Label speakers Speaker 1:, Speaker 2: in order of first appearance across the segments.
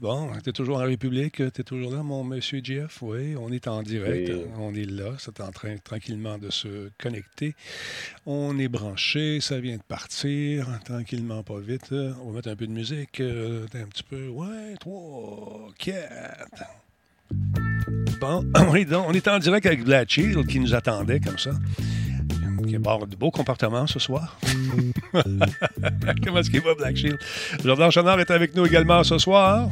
Speaker 1: Bon, t'es toujours en République, t'es toujours là, mon monsieur Jeff? Oui, on est en direct,
Speaker 2: Oui.
Speaker 1: on est là, c'est en train tranquillement de se connecter. On est branché, ça vient de partir, tranquillement, pas vite. On va mettre un peu de musique, euh, un petit peu, ouais, trois, quatre. Bon, on est en direct avec Black Shield qui nous attendait comme ça. Qui avoir de beaux comportements ce soir. Comment est-ce qu'il va, Black Shield? Jordan Chenard est avec nous également ce soir.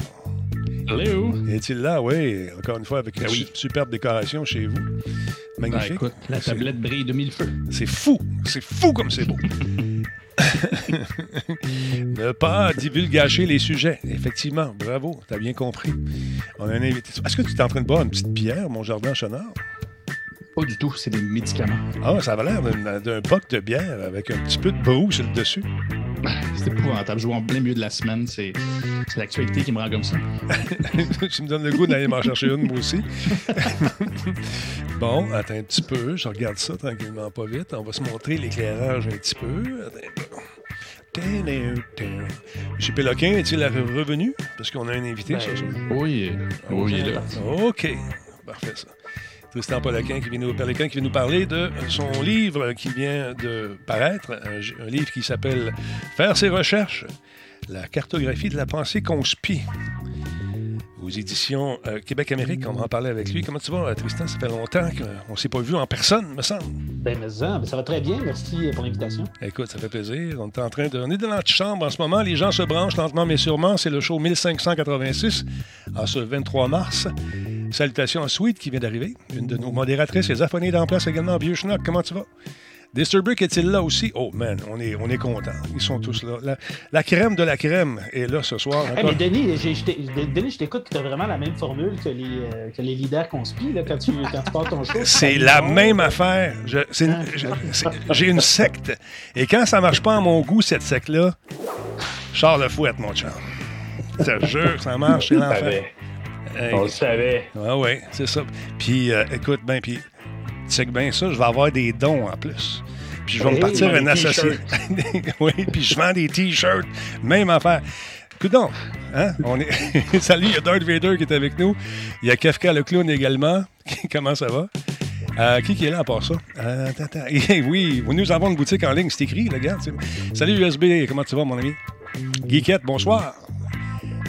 Speaker 3: Hello!
Speaker 1: Est-il là? Oui, encore une fois, avec une
Speaker 3: Ben oui.
Speaker 1: su- superbe décoration chez vous.
Speaker 3: Ben,
Speaker 1: Magnifique.
Speaker 3: écoute, la tablette brille de mille feux.
Speaker 1: C'est fou. C'est fou comme c'est beau. ne pas divulgacher les sujets. Effectivement, bravo, t'as bien compris. On a un invité. Est-ce que tu es en train de boire une petite bière, mon jardin chenard?
Speaker 3: Pas du tout, c'est des médicaments.
Speaker 1: Ah, ça avait l'air d'un boc de bière avec un petit peu de brou sur le dessus.
Speaker 3: C'est épouvantable. Jouer en plein milieu de la semaine, c'est c'est l'actualité qui me rend comme ça.
Speaker 1: tu me donnes le goût d'aller m'en chercher une, moi aussi. bon, attends un petit peu. Je regarde ça tranquillement, pas vite. On va se montrer l'éclairage un petit peu. Monsieur Péloquin, est-il revenu? Parce qu'on a un invité ce soir.
Speaker 3: Oui, oui, il est là.
Speaker 1: OK. Parfait, ça. Tristan Péloquin qui, vient nous, nous parler de son livre qui vient de paraître, un, livre qui s'appelle Faire ses recherches, la cartographie de la pensée conspire éditions euh, Québec-Amérique. On va en parler avec lui. Comment tu vas, euh, Tristan? Ça fait longtemps qu'on ne s'est pas vu en personne, me semble.
Speaker 4: Ben, mais ça, ben, ça va très bien. Merci pour l'invitation.
Speaker 1: Écoute, ça fait plaisir. On est en train de. On est dans l'antichambre en ce moment. Les gens se branchent lentement mais sûrement. C'est le show 1586 en ce 23 mars. Salutations à Sweet qui vient d'arriver. Une de nos modératrices est affonée en place également. Vieux Schnock, comment tu vas? Disturbic est-il là aussi? Oh man, on est, on est content. Ils sont tous là. La, la crème de la crème est là ce soir.
Speaker 4: Hey, mais Denis, je t'ai- Denis, je t'écoute, tu as vraiment la même formule que les, euh, que les leaders conspient là, quand, tu, quand tu pars ton show.
Speaker 1: C'est la même affaire. J'ai une secte. Et quand ça marche pas à mon goût, cette secte-là, Charles le fouette, mon chum. Je te jure, ça marche, c'est
Speaker 2: On le
Speaker 1: l'enfer.
Speaker 2: savait.
Speaker 1: Hey.
Speaker 2: On le savait.
Speaker 1: Ah oui, c'est ça. Puis, euh, écoute, ben, puis, bien ça, je vais avoir des dons en plus. Puis, je vais me partir un associé. oui, puis je vends des T-shirts. Même affaire. Écoute donc, hein? On est... Salut, il y a Darth Vader qui est avec nous. Il y a Kafka le clown également. Comment ça va? Euh, qui qui est là à part ça? Euh, attends, attends. Eh oui, nous avons une boutique en ligne, c'est écrit, tu sais. Salut USB, comment tu vas, mon ami? Geekette, bonsoir.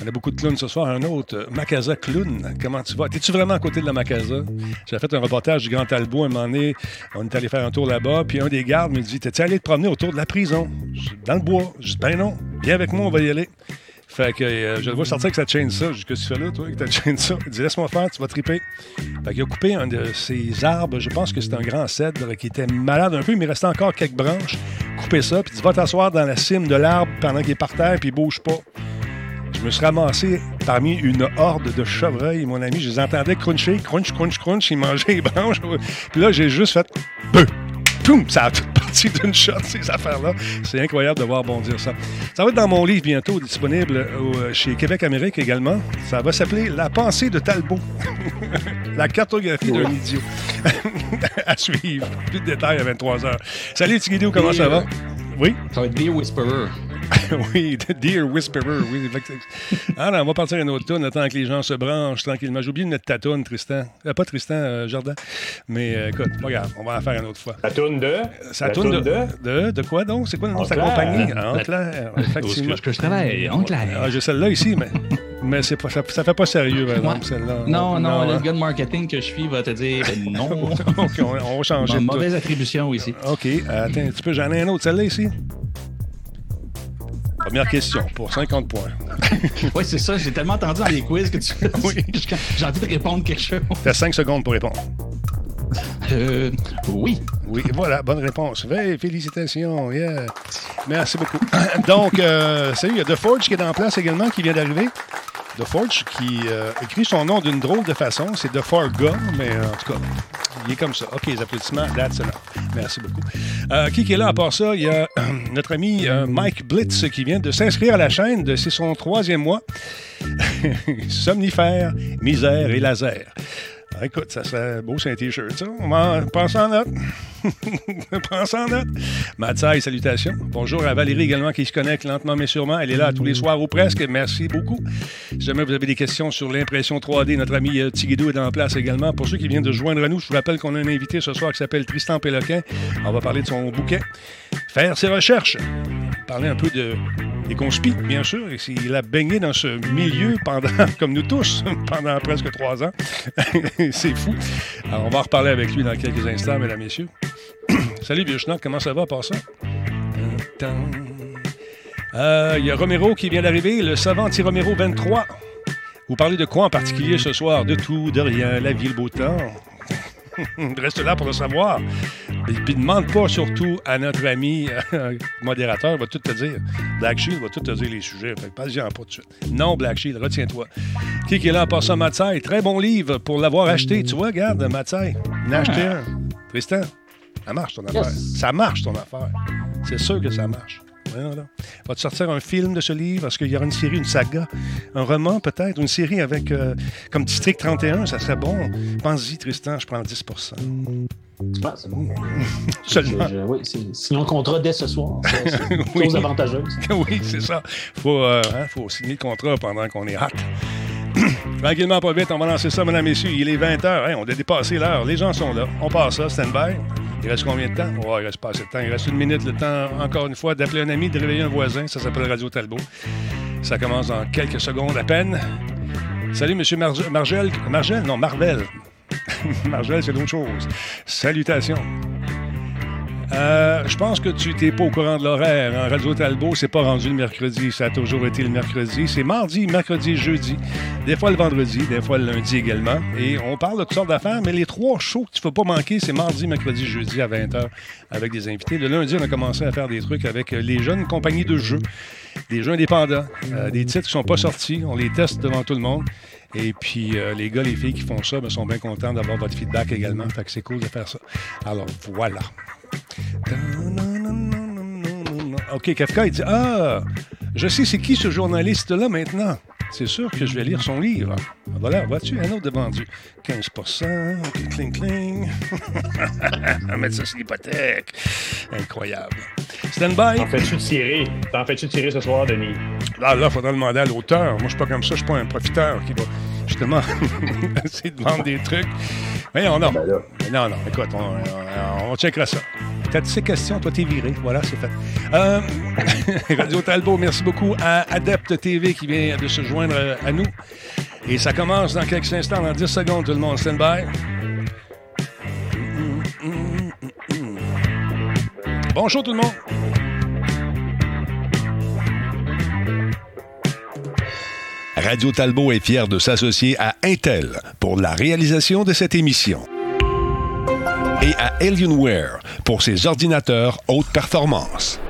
Speaker 1: On a beaucoup de clowns ce soir. Un autre, euh, Macasa Clown. Comment tu vas? T'es-tu vraiment à côté de la Macasa? J'ai fait un reportage du Grand Talbot un moment donné. On est allé faire un tour là-bas. Puis un des gardes me dit T'es-tu allé te promener autour de la prison? Dans le bois. Je dis Ben non. Viens avec moi, on va y aller. Fait que euh, je le vois sortir avec sa chaîne ça. Je dis que tu fais là, toi, avec ta chaîne ça? Il dit Laisse-moi faire, tu vas triper. Fait qu'il a coupé un de ses arbres. Je pense que c'était un grand cèdre qui était malade un peu, mais il restait encore quelques branches. Coupé ça. Puis il dit Va t'asseoir dans la cime de l'arbre pendant qu'il est par terre, puis il bouge pas. Je me suis ramassé parmi une horde de chevreuils, mon ami. Je les entendais cruncher, crunch, crunch, crunch. Ils mangeaient les branches. Puis là, j'ai juste fait peu. Poum! Ça a tout parti d'une shot, ces affaires-là. C'est incroyable de voir bondir ça. Ça va être dans mon livre bientôt, disponible au- chez Québec-Amérique également. Ça va s'appeler La pensée de Talbot. La cartographie d'un idiot. à suivre. Plus de détails à 23h. Salut, Tigidou, comment ça va? Oui?
Speaker 3: Ça va être Dear Whisperer.
Speaker 1: oui, Dear Whisperer, oui. effectivement. Ah on va partir à une autre tune, attends que les gens se branchent tranquillement. J'ai oublié de mettre ta tune, Tristan. Euh, pas Tristan, euh, Jardin. Mais euh, écoute, grave, on va en faire une autre fois.
Speaker 2: La tourne de?
Speaker 1: Ça
Speaker 2: la
Speaker 1: de,
Speaker 2: toune
Speaker 1: de... de? quoi donc? C'est quoi le nom de sa compagnie? En clair, effectivement.
Speaker 3: que je travaille? En clair.
Speaker 1: Ah, j'ai celle-là ici, mais, mais c'est pas, ça, ça fait pas sérieux, par exemple,
Speaker 3: Ouais.
Speaker 1: celle-là.
Speaker 3: Non, non, le
Speaker 1: hein?
Speaker 3: gars de marketing que je suis va te dire non.
Speaker 1: OK, on, on va changer tout.
Speaker 3: mauvaise attribution ici.
Speaker 1: OK, attends un petit peu, j'en ai un autre, celle-là ici? Première question, pour 50 points.
Speaker 3: Oui, c'est ça. J'ai tellement entendu dans les quiz que tu
Speaker 1: Oui.
Speaker 3: j'ai envie de répondre quelque chose.
Speaker 1: T'as 5 secondes pour répondre.
Speaker 3: Euh, oui.
Speaker 1: Oui, voilà, bonne réponse. Hey, félicitations, yeah. Merci beaucoup. Donc, euh, salut, il y a The Forge qui est en place également, qui vient d'arriver. The Forge qui euh, écrit son nom d'une drôle de façon. C'est The Forga, mais euh, en tout cas, il est comme ça. OK, les applaudissements, that's enough. Merci beaucoup. Euh, qui, est là à part ça? Il y a notre ami Mike Blitz qui vient de s'inscrire à la chaîne. de- C'est son troisième mois. Somnifère, misère et laser. Ah, écoute, ça serait beau, c'est un T-shirt. On va prendre en note. Prends ça en note. Mathieu, salutations. Bonjour à Valérie également qui se connecte lentement mais sûrement. Elle est là tous les soirs ou presque. Merci beaucoup. Si jamais vous avez des questions sur l'impression 3D, notre ami euh, Tigidou est en place également. Pour ceux qui viennent de joindre à nous, je vous rappelle qu'on a un invité ce soir qui s'appelle Tristan Péloquin. On va parler de son bouquet. Faire ses recherches. Parler un peu de, des conspires, bien sûr. Il a baigné dans ce milieu pendant, comme nous tous, pendant presque trois ans. C'est fou. Alors, on va en reparler avec lui dans quelques instants, mesdames, messieurs. Salut, vieux comment ça va, par ça? Euh, il y a Romero qui vient d'arriver, le savant Romero 23. Vous parlez de quoi en particulier ce soir? De tout, de rien, la vie, le beau temps. Reste là pour le savoir. Et puis demande pas surtout à notre ami euh, modérateur, il va tout te dire. Black Shield va tout te dire les sujets. Fait pas pas tout de suite. Non, Black Shield, retiens-toi. Qui est là en passant, Matsai? Très bon livre pour l'avoir acheté. Tu vois, regarde, Matsai, il a acheté un. Tristan, ça marche ton affaire. Ça marche ton affaire. C'est sûr que ça marche. Va te sortir un film de ce livre? Est-ce qu'il y aura une série, une saga, un roman peut-être, une série avec euh, comme District 31, ça serait bon. Pense-y, Tristan, je prends 10
Speaker 4: ah, c'est bon. Seulement. oui, sinon le contrat dès ce soir. C'est oui. chose avantageuse.
Speaker 1: oui, c'est ça. Il faut, euh, hein, faut signer le contrat pendant qu'on est hâte. Tranquillement, pas vite, on va lancer ça, mesdames et messieurs. Il est 20h. on a dépassé l'heure. Les gens sont là. On passe ça, stand-by. Il reste combien de temps? Oh, il reste pas assez de temps. Il reste une minute, le temps, encore une fois, d'appeler un ami, de réveiller un voisin. Ça s'appelle Radio Talbot. Ça commence dans quelques secondes à peine. Salut, M. Margel. Margel? Non, Marvel. Margel, c'est d'autres chose. Salutations. Euh, je pense que tu n'es pas au courant de l'horaire. En Radio Talbot, c'est pas rendu le mercredi. Ça a toujours été le mercredi. C'est mardi, mercredi, jeudi. Des fois le vendredi, des fois le lundi également. Et on parle de toutes sortes d'affaires, mais les trois shows que tu ne peux pas manquer, c'est mardi, mercredi, jeudi à 20h avec des invités. Le lundi, on a commencé à faire des trucs avec les jeunes compagnies de jeux, des jeux indépendants, euh, des titres qui sont pas sortis. On les teste devant tout le monde. Et puis, euh, les gars, les filles qui font ça ben, sont bien contents d'avoir votre feedback également. Fait que c'est cool de faire ça. Alors, voilà. OK, Kafka, il dit Ah, je sais c'est qui ce journaliste-là maintenant. C'est sûr que je vais lire son livre. Voilà, vois-tu, un autre de vendu. 15 OK, cling, cling. mettre ça sur l'hypothèque. Incroyable. Stand by.
Speaker 2: T'en fais-tu tirer? T'en fais-tu tirer ce soir, Denis?
Speaker 1: Là, là, il faudra demander à l'auteur. Moi, je suis pas comme ça. Je suis pas un profiteur qui va justement essayer de vendre des trucs. Mais non, non. Ben non, non. Écoute, on, on checkera ça. T'as ces questions, toi, t'es viré. Voilà, c'est fait. Euh, Radio Talbot, merci beaucoup à Adept TV qui vient de se joindre à nous. Et ça commence dans quelques instants, dans 10 secondes, tout le monde. Stand by. Bonjour tout le monde. Radio Talbot est fier de s'associer à Intel pour la réalisation de cette émission et à Alienware pour ses ordinateurs haute performance.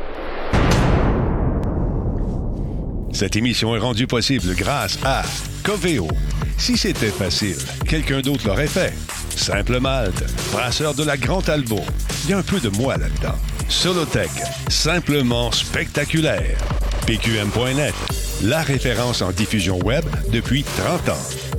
Speaker 1: Cette émission est rendue possible grâce à Coveo. Si c'était facile, quelqu'un d'autre l'aurait fait. Simple Malte, brasseur de la Grande Albo. Il y a un peu de moi là-dedans. Solotech, simplement spectaculaire. PQM.net, la référence en diffusion web depuis 30 ans.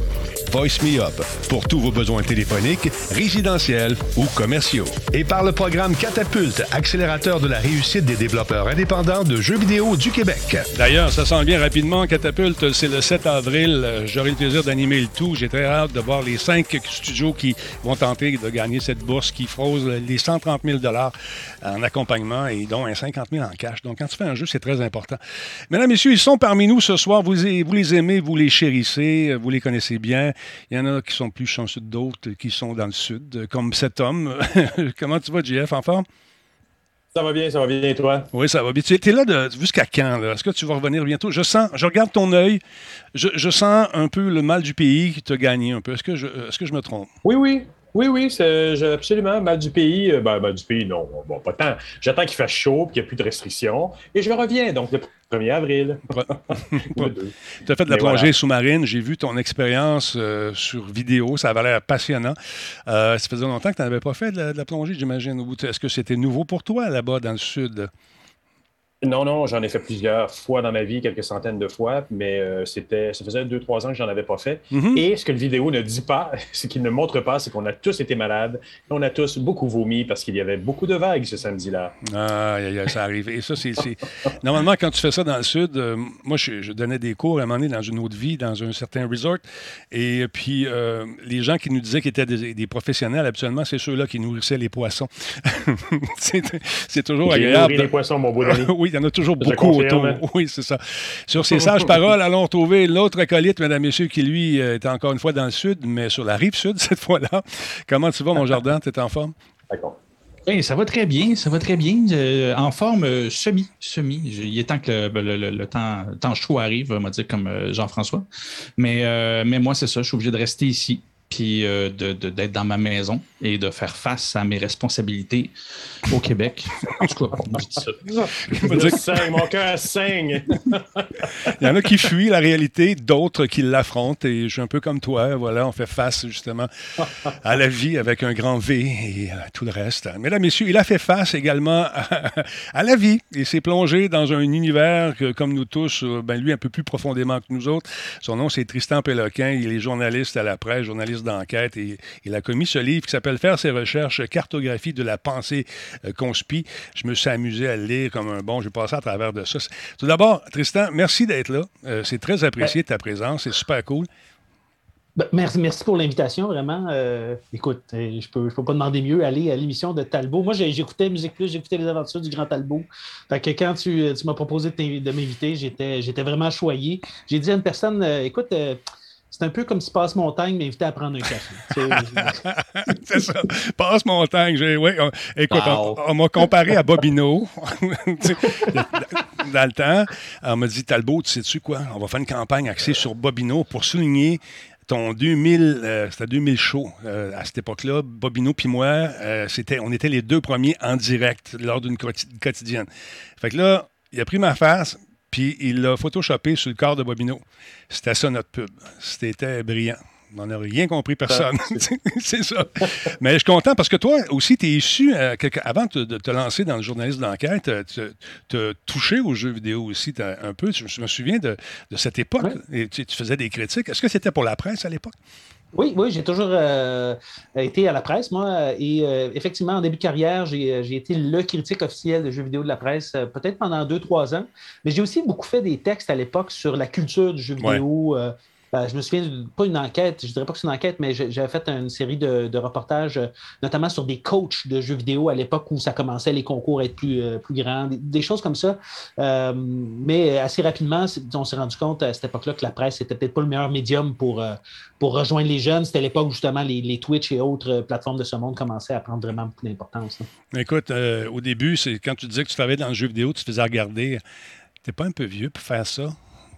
Speaker 1: Voice Me Up pour tous vos besoins téléphoniques, résidentiels ou commerciaux. Et par le programme Catapulte, accélérateur de la réussite des développeurs indépendants de jeux vidéo du Québec. D'ailleurs, ça sent bien rapidement. Catapulte, c'est le 7 avril. J'aurai le plaisir d'animer le tout. J'ai très hâte de voir les cinq studios qui vont tenter de gagner cette bourse qui frose les 130 000 en accompagnement et dont un 50 000 en cash. Donc, quand tu fais un jeu, c'est très important. Mesdames, Messieurs, ils sont parmi nous ce soir. Vous les aimez, vous les chérissez, vous les connaissez bien. Il y en a qui sont plus chanceux que d'autres, qui sont dans le sud, comme cet homme. Comment tu vas, JF, en forme?
Speaker 2: Ça va bien, ça va bien, toi?
Speaker 1: Oui, ça va bien. Tu es là jusqu'à quand? Est-ce que tu vas revenir bientôt? Je sens, je regarde ton œil, je, sens un peu le mal du pays qui t'a gagné un peu. Est-ce que, je, est-ce que je me trompe?
Speaker 2: Oui, oui. Oui, oui, c'est absolument. Mal du pays, euh, ben, mal du pays, non, bon, pas tant. J'attends qu'il fasse chaud, qu'il n'y ait plus de restrictions, et je reviens, donc le 1er avril.
Speaker 1: tu as fait de la plongée sous-marine, j'ai vu ton expérience euh, sur vidéo, ça avait l'air passionnant. Euh, ça faisait longtemps que tu n'avais pas fait de la, plongée, j'imagine. Est-ce que c'était nouveau pour toi là-bas dans le sud?
Speaker 2: Non, non, j'en ai fait plusieurs fois dans ma vie, quelques centaines de fois, mais euh, c'était, ça faisait deux, trois ans que j'en avais pas fait.
Speaker 1: Mhm.
Speaker 2: Et ce que le vidéo ne dit pas, ce qu'il ne montre pas, c'est qu'on a tous été malades, on a tous beaucoup vomi parce qu'il y avait beaucoup de vagues ce samedi-là.
Speaker 1: Ah, ça arrive. Et ça, c'est. Normalement, quand tu fais ça dans le Sud, euh, moi, je, je donnais des cours à un moment donné dans une autre vie, dans un certain resort. Et puis, euh, les gens qui nous disaient qu'ils étaient des, des professionnels, habituellement, c'est ceux-là qui nourrissaient les poissons. c'est, toujours
Speaker 2: J'ai
Speaker 1: agréable.
Speaker 2: nourri les poissons, mon beau
Speaker 1: oui, y en a toujours
Speaker 2: Je
Speaker 1: beaucoup autour. Oui, c'est ça. Sur ces sages paroles, allons retrouver l'autre acolyte, mesdames, messieurs, qui lui euh, est encore une fois dans le sud, mais sur la rive sud cette fois-là. Comment tu vas, mon jardin? Tu es en forme?
Speaker 2: D'accord.
Speaker 3: Oui, ça va très bien, ça va très bien. Euh, en forme euh, semi, semi. Il est temps que le, ben, le- le- le temps, le temps chaud arrive, on va dire comme euh, Jean-François. Mais, euh, mais moi, c'est ça, je suis obligé de rester ici, puis euh, de- de- d'être dans ma maison et de faire face à mes responsabilités au Québec. En tout cas, moi, je dis ça.
Speaker 2: Je
Speaker 1: dire-
Speaker 2: saigne, mon cœur saigne.
Speaker 1: Il y en a qui fuient la réalité, d'autres qui l'affrontent. Et je suis un peu comme toi. Voilà, on fait face justement à la vie avec un grand V et euh, tout le reste. Mesdames, messieurs, il a fait face également à, à la vie. Il s'est plongé dans un univers que, comme nous tous, euh, ben lui un peu plus profondément que nous autres. Son nom, c'est Tristan Péloquin. Il est journaliste à la presse, journaliste d'enquête. Et il a commis ce livre qui s'appelle Faire ses recherches, cartographie de la pensée euh, conspi. Je me suis amusé à le lire comme un bon. J'ai passé à travers de ça. Tout d'abord, Tristan, merci d'être là. Euh, c'est très apprécié de ta présence. C'est super cool.
Speaker 4: Ben, merci, merci pour l'invitation, vraiment. Euh, écoute, euh, je peux, je peux pas demander mieux. Aller à l'émission de Talbot. Moi, j'écoutais Musique Plus, j'écoutais les aventures du Grand Talbot. Fait que quand tu, tu m'as proposé de m'inviter, j'étais j'étais vraiment choyé. J'ai dit à une personne, euh, écoute, euh, c'est un peu comme si Passe Montagne m'invitait à prendre un café.
Speaker 1: C'est ça. Passe montagne. J'ai, ouais, on- écoute,
Speaker 2: Wow.
Speaker 1: on, on m'a comparé à Bobino dans le temps. On m'a dit, Talbot, tu sais-tu quoi? On va faire une campagne axée sur Bobino pour souligner ton 2000, euh, c'était 2000 show euh, à cette époque-là. Bobino puis moi, euh, c'était, on était les deux premiers en direct lors d'une quoti- quotidienne. Fait que là, il a pris ma face, puis il l'a photoshopé sur le corps de Bobino. C'était ça notre pub. C'était brillant. On n'a rien compris, personne. c'est ça. Mais je suis content parce que toi aussi, tu es issu, euh, quelque- avant de, de te lancer dans le journalisme d'enquête, euh, tu as touché aux jeux vidéo aussi un peu. Je me souviens de, de cette époque.
Speaker 4: Ouais.
Speaker 1: Et tu, tu faisais des critiques. Est-ce que c'était pour la presse à l'époque?
Speaker 4: Oui, oui, j'ai toujours euh, été à la presse, moi. Et euh, effectivement, en début de carrière, j'ai euh, j'ai été le critique officiel de jeux vidéo de la presse, peut-être pendant deux, trois ans. Mais j'ai aussi beaucoup fait des textes à l'époque sur la culture du jeu
Speaker 1: Ouais.
Speaker 4: vidéo. euh, ben, je me souviens, pas une enquête, je dirais pas que c'est une enquête, mais j'avais fait une série de, reportages, euh, notamment sur des coachs de jeux vidéo à l'époque où ça commençait les concours à être plus, euh, plus grands, des, choses comme ça. Euh, mais assez rapidement, on s'est rendu compte à cette époque-là que la presse n'était peut-être pas le meilleur médium pour, pour rejoindre les jeunes. C'était l'époque où justement les, Twitch et autres plateformes de ce monde commençaient à prendre vraiment beaucoup d'importance. là.
Speaker 1: Écoute, au début, quand tu disais que tu travaillais dans le jeu vidéo, tu te faisais regarder. T'es pas un peu vieux pour faire ça?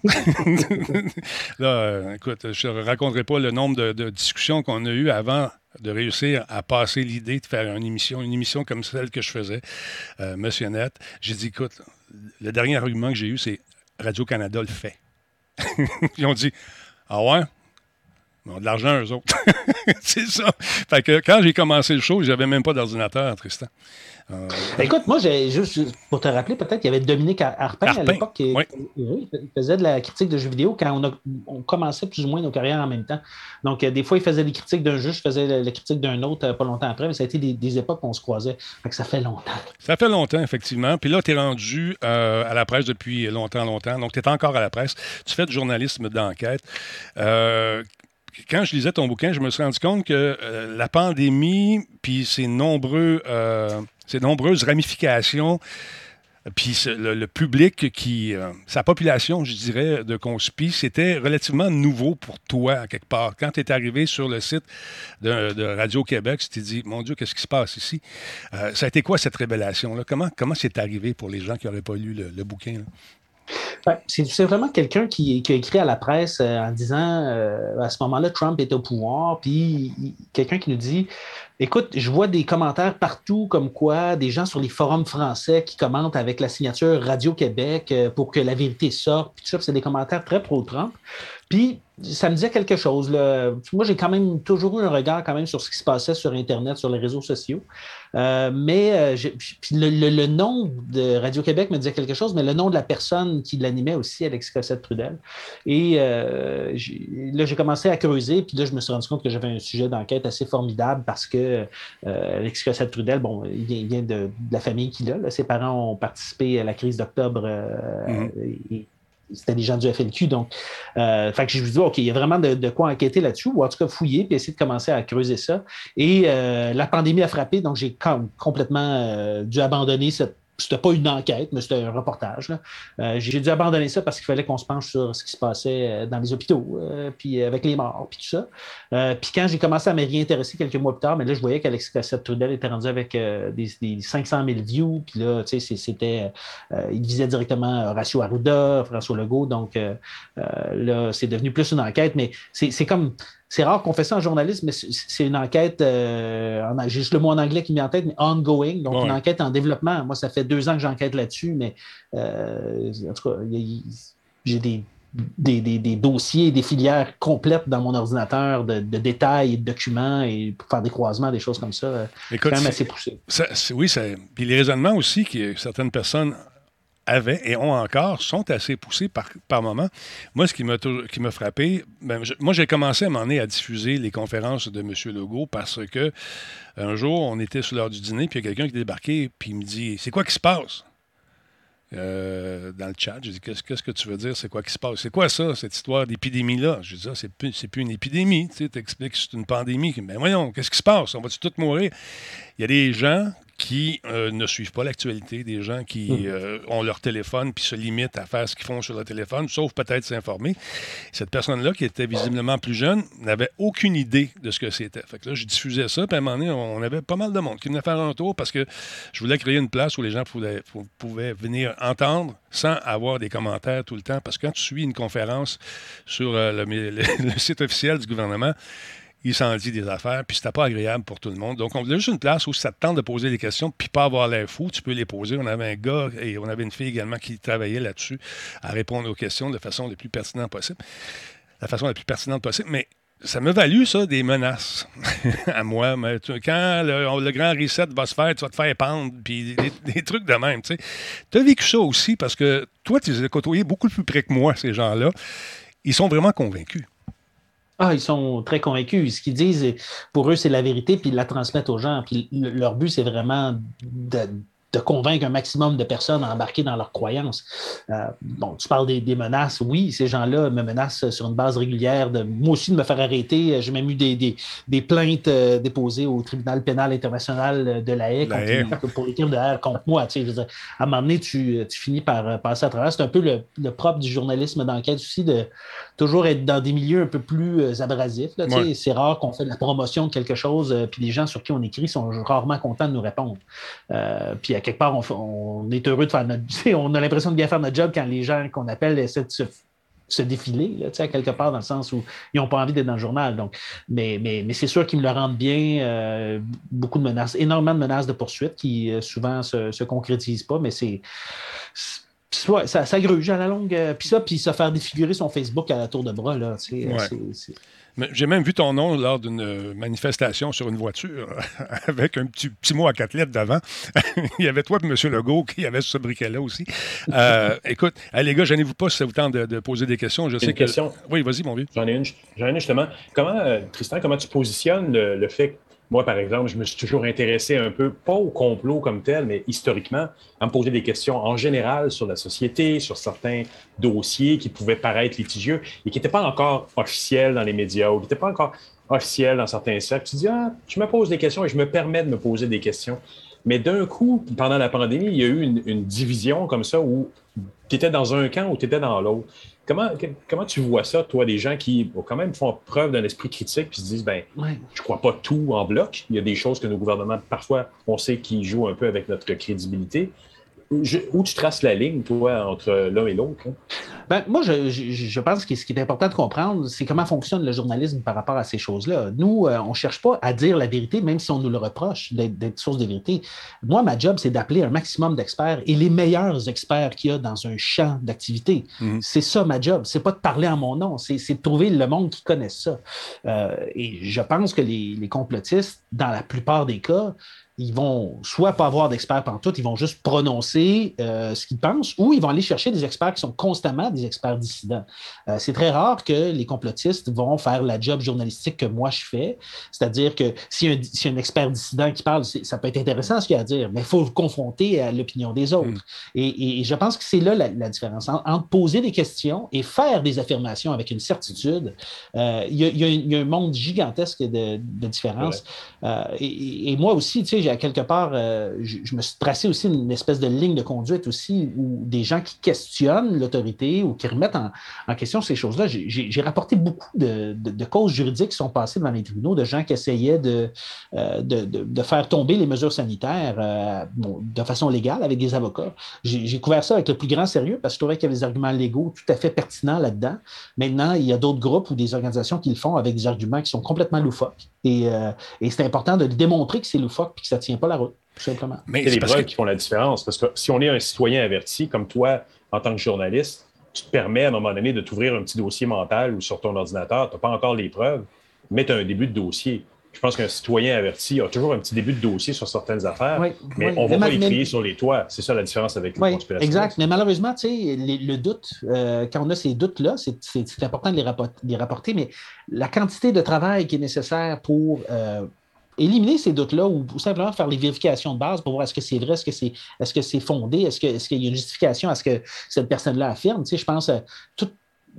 Speaker 1: Là, euh, écoute, je ne raconterai pas le nombre de, discussions qu'on a eues avant de réussir à passer l'idée de faire une émission, une émission comme celle que je faisais, euh, Monsieur Net. J'ai dit, écoute, le dernier argument que j'ai eu, c'est Radio-Canada le fait. Ils ont dit, ah ouais? Ils ont de l'argent, eux autres. c'est ça. Fait que quand j'ai commencé le show, j'avais même pas d'ordinateur, Tristan. Euh,
Speaker 4: Écoute, moi, juste pour te rappeler, peut-être, il y avait Dominique Ar- Arpin,
Speaker 1: Arpin,
Speaker 4: à l'époque qui
Speaker 1: oui.
Speaker 4: faisait de la critique de jeux vidéo quand on, a, on commençait plus ou moins nos carrières en même temps. Donc, euh, des fois, il faisait des critiques d'un jeu, je faisais la, la critique d'un autre euh, pas longtemps après, mais ça a été des, des époques où on se croisait. Fait que ça fait longtemps.
Speaker 1: Ça fait longtemps, effectivement. Puis là, tu es rendu euh, à la presse depuis longtemps, longtemps. Donc, tu es encore à la presse. Tu fais du journalisme d'enquête. Euh, quand je lisais ton bouquin, je me suis rendu compte que euh, la pandémie, puis ses, nombreux, euh, ses nombreuses ramifications, puis le, public qui, euh, sa population, je dirais, de Conspi, c'était relativement nouveau pour toi, quelque part. Quand tu es arrivé sur le site de, Radio-Québec, tu t'es dit, mon Dieu, qu'est-ce qui se passe ici? Ça a été quoi cette révélation-là? Comment, comment c'est arrivé pour les gens qui n'auraient pas lu le, bouquin?
Speaker 4: C'est vraiment quelqu'un qui, a écrit à la presse euh, en disant euh, à ce moment-là, Trump est au pouvoir, puis quelqu'un qui nous dit Écoute, je vois des commentaires partout comme quoi des gens sur les forums français qui commentent avec la signature Radio-Québec euh, pour que la vérité sorte. Puis tout ça, c'est des commentaires très pro-Trump. Puis ça me disait quelque chose. Moi, j'ai quand même toujours eu un regard quand même sur ce qui se passait sur Internet, sur les réseaux sociaux. Euh, mais euh, le, nom de Radio-Québec me disait quelque chose, mais le nom de la personne qui l'animait aussi, Alex Cossette-Trudel. Et euh, là, j'ai commencé à creuser, puis là, je me suis rendu compte que j'avais un sujet d'enquête assez formidable parce que Alex Cossette-Trudel, bon, il vient, de, la famille qu'il a. Ses parents ont participé à la crise d'octobre mm-hmm c'était des gens du FLQ. Donc, euh, fait que je me dis, OK, il y a vraiment de, quoi enquêter là-dessus, ou en tout cas fouiller, puis essayer de commencer à creuser ça. Et euh, la pandémie a frappé, donc j'ai complètement euh, dû abandonner cette c'était pas une enquête, mais c'était un reportage. Euh, j'ai dû abandonner ça parce qu'il fallait qu'on se penche sur ce qui se passait euh, dans les hôpitaux, euh, puis avec les morts, puis tout ça. puis quand j'ai commencé à me réintéresser quelques mois plus tard, mais là, je voyais qu'Alex Cassette-Trudel était rendu avec des, 500 000 views, puis là, tu sais, c'était... il visait directement Horacio Arruda, François Legault, donc là, c'est devenu plus une enquête, mais c'est comme c'est rare qu'on fait ça en journalisme, mais c'est une enquête, euh, j'ai juste le mot en anglais qui me vient en tête, mais ongoing, donc une enquête en développement. Moi, ça fait deux ans que j'enquête là-dessus, mais euh, en tout cas, j'ai des, des, dossiers, des filières complètes dans mon ordinateur de, détails et de documents et pour faire des croisements, des choses comme ça. C'est quand même assez poussé.
Speaker 1: oui, puis les raisonnements aussi que certaines personnes avaient et ont encore sont assez poussés par, par moment. Moi, ce qui m'a, frappé, ben, moi, j'ai commencé à m'en à diffuser les conférences de M. Legault parce que un jour, on était sur l'heure du dîner, puis il y a quelqu'un qui est débarqué, puis il me dit C'est quoi qui se passe? Euh, dans le chat. J'ai dit qu'est-ce, que tu veux dire C'est quoi qui se passe? C'est quoi ça, cette histoire d'épidémie-là Je dis ah, c'est plus, c'est plus une épidémie. Tu expliques que c'est une pandémie. Mais voyons, qu'est-ce qui se passe? On va-tu tous mourir? Il y a des gens qui euh, ne suivent pas l'actualité, des gens qui hum. euh, ont leur téléphone puis se limitent à faire ce qu'ils font sur leur téléphone, sauf peut-être s'informer. Cette personne-là, qui était visiblement plus jeune, n'avait aucune idée de ce que c'était. Fait que là, je diffusais ça, puis à un moment donné, on avait pas mal de monde qui venait faire un tour parce que je voulais créer une place où les gens pouvaient, pouvaient venir entendre sans avoir des commentaires tout le temps. Parce que quand tu suis une conférence sur euh, le site officiel du gouvernement, il s'en dit des affaires, puis c'était pas agréable pour tout le monde. Donc, on voulait juste une place où ça te tente de poser des questions, puis pas avoir l'air fou, tu peux les poser. On avait un gars et on avait une fille également qui travaillait là-dessus à répondre aux questions de façon la plus pertinente possible. La façon la plus pertinente possible. Mais ça m'a valu, ça, des menaces à moi. Mais quand le, grand reset va se faire, tu vas te faire pendre, puis des, trucs de même. Tu as vécu ça aussi parce que toi, tu les as côtoyés beaucoup plus près que moi, ces gens-là. Ils sont vraiment convaincus.
Speaker 4: Ah, ils sont très convaincus. Ce qu'ils disent, pour eux, c'est la vérité, puis ils la transmettent aux gens. Puis leur but, c'est vraiment de, de convaincre un maximum de personnes à embarquer dans leurs croyances. Euh, bon, tu parles des, menaces. Oui, ces gens-là me menacent sur une base régulière de moi aussi de me faire arrêter. J'ai même eu des, des, plaintes euh, déposées au tribunal pénal international de la Haye, pour les crimes de haie contre moi. Tu sais, à un moment donné, tu, tu, finis par euh, passer à travers. C'est un peu le, le propre du journalisme d'enquête aussi de toujours être dans des milieux un peu plus abrasifs. C'est rare qu'on fait de la promotion de quelque chose, puis les gens sur qui on écrit sont rarement contents de nous répondre. puis à quelque part, on, est heureux de faire notre. On a l'impression de bien faire notre job quand les gens qu'on appelle essaient de se, défiler, là, à quelque part, dans le sens où ils n'ont pas envie d'être dans le journal. Donc, mais, mais, mais c'est sûr qu'ils me le rendent bien. Euh, beaucoup de menaces, énormément de menaces de poursuite qui euh, souvent se, se concrétisent pas, mais c'est. ça, ça gruge à la longue. Euh, puis ça, puis se faire défigurer son Facebook à la tour de bras, là, c'est
Speaker 1: j'ai même vu ton nom lors d'une euh, manifestation sur une voiture avec un petit, petit mot à quatre lettres devant. Il y avait toi et M. Legault qui avait ce briquet-là aussi. Euh, écoute, les gars, gênez-vous pas si ça vous tente de, poser des questions. Je sais
Speaker 2: une question?
Speaker 1: Oui, vas-y, mon vieux.
Speaker 2: J'en ai une, j'en ai une justement. Comment, euh, Tristan, comment tu positionnes le, fait moi, par exemple, je me suis toujours intéressé un peu, pas au complot comme tel, mais historiquement, à me poser des questions en général sur la société, sur certains dossiers qui pouvaient paraître litigieux et qui n'étaient pas encore officiels dans les médias ou qui n'étaient pas encore officiels dans certains cercles. Tu dis, ah, je me pose des questions et je me permets de me poser des questions. Mais d'un coup, pendant la pandémie, il y a eu une, une division comme ça où tu étais dans un camp ou tu étais dans l'autre. Comment, comment tu vois ça, toi, des gens qui quand même font preuve d'un esprit critique puis se disent, ben, ouais. je crois pas tout en bloc. Il y a des choses que nos gouvernements, parfois, on sait qu'ils jouent un peu avec notre crédibilité. Où tu traces la ligne, toi, entre l'un et l'autre? Hein?
Speaker 4: Ben, moi, je, je, pense que ce qui est important de comprendre, c'est comment fonctionne le journalisme par rapport à ces choses-là. Nous, euh, on ne cherche pas à dire la vérité, même si on nous le reproche d'être source de vérité. Moi, ma job, c'est d'appeler un maximum d'experts et les meilleurs experts qu'il y a dans un champ d'activité. Mhm. C'est ça ma job. C'est pas de parler en mon nom, c'est de trouver le monde qui connaît ça. Euh, et je pense que les, les complotistes, dans la plupart des cas, ils vont soit pas avoir d'experts tout, ils vont juste prononcer euh, ce qu'ils pensent, ou ils vont aller chercher des experts qui sont constamment des experts dissidents. Euh, c'est très rare que les complotistes vont faire la job journalistique que moi je fais, c'est-à-dire que si un, si un expert dissident qui parle, ça peut être intéressant ce qu'il a à dire, mais il faut le confronter à l'opinion des autres. Mm. Et, je pense que c'est là la, différence entre poser des questions et faire des affirmations avec une certitude. Euh, il y, a un monde gigantesque de, de différence. Et, et, moi aussi, tu sais, à quelque part, euh, je, me suis tracé aussi une espèce de ligne de conduite aussi où des gens qui questionnent l'autorité ou qui remettent en, question ces choses-là. J'ai rapporté beaucoup de, causes juridiques qui sont passées devant les tribunaux, de gens qui essayaient de, euh, de, faire tomber les mesures sanitaires euh, de façon légale avec des avocats. J'ai couvert ça avec le plus grand sérieux parce que je trouvais qu'il y avait des arguments légaux tout à fait pertinents là-dedans. Maintenant, il y a d'autres groupes ou des organisations qui le font avec des arguments qui sont complètement loufoques. Et, et c'est important de démontrer que c'est loufoque et que ça ne tient pas la route, tout simplement.
Speaker 2: Mais c'est les preuves qui font la différence. Parce que si on est un citoyen averti, comme toi, en tant que journaliste, tu te permets à un moment donné de t'ouvrir un petit dossier mental ou sur ton ordinateur, tu n'as pas encore les preuves, mais tu as un début de dossier. Je pense qu'un citoyen averti a toujours un petit début de dossier sur certaines affaires, mais on ne va pas les crier sur les toits. C'est ça la différence avec les conspirations.
Speaker 4: Exact. Mais malheureusement, le doute, euh, quand on a ces doutes-là, c'est important de les, les, rapporter, mais la quantité de travail qui est nécessaire pour euh, éliminer ces doutes-là ou, simplement faire les vérifications de base pour voir est-ce que c'est vrai, est-ce que c'est est -ce c'est fondé, est-ce qu'il est y a une justification à ce que cette personne-là affirme? Tu sais, je pense à toute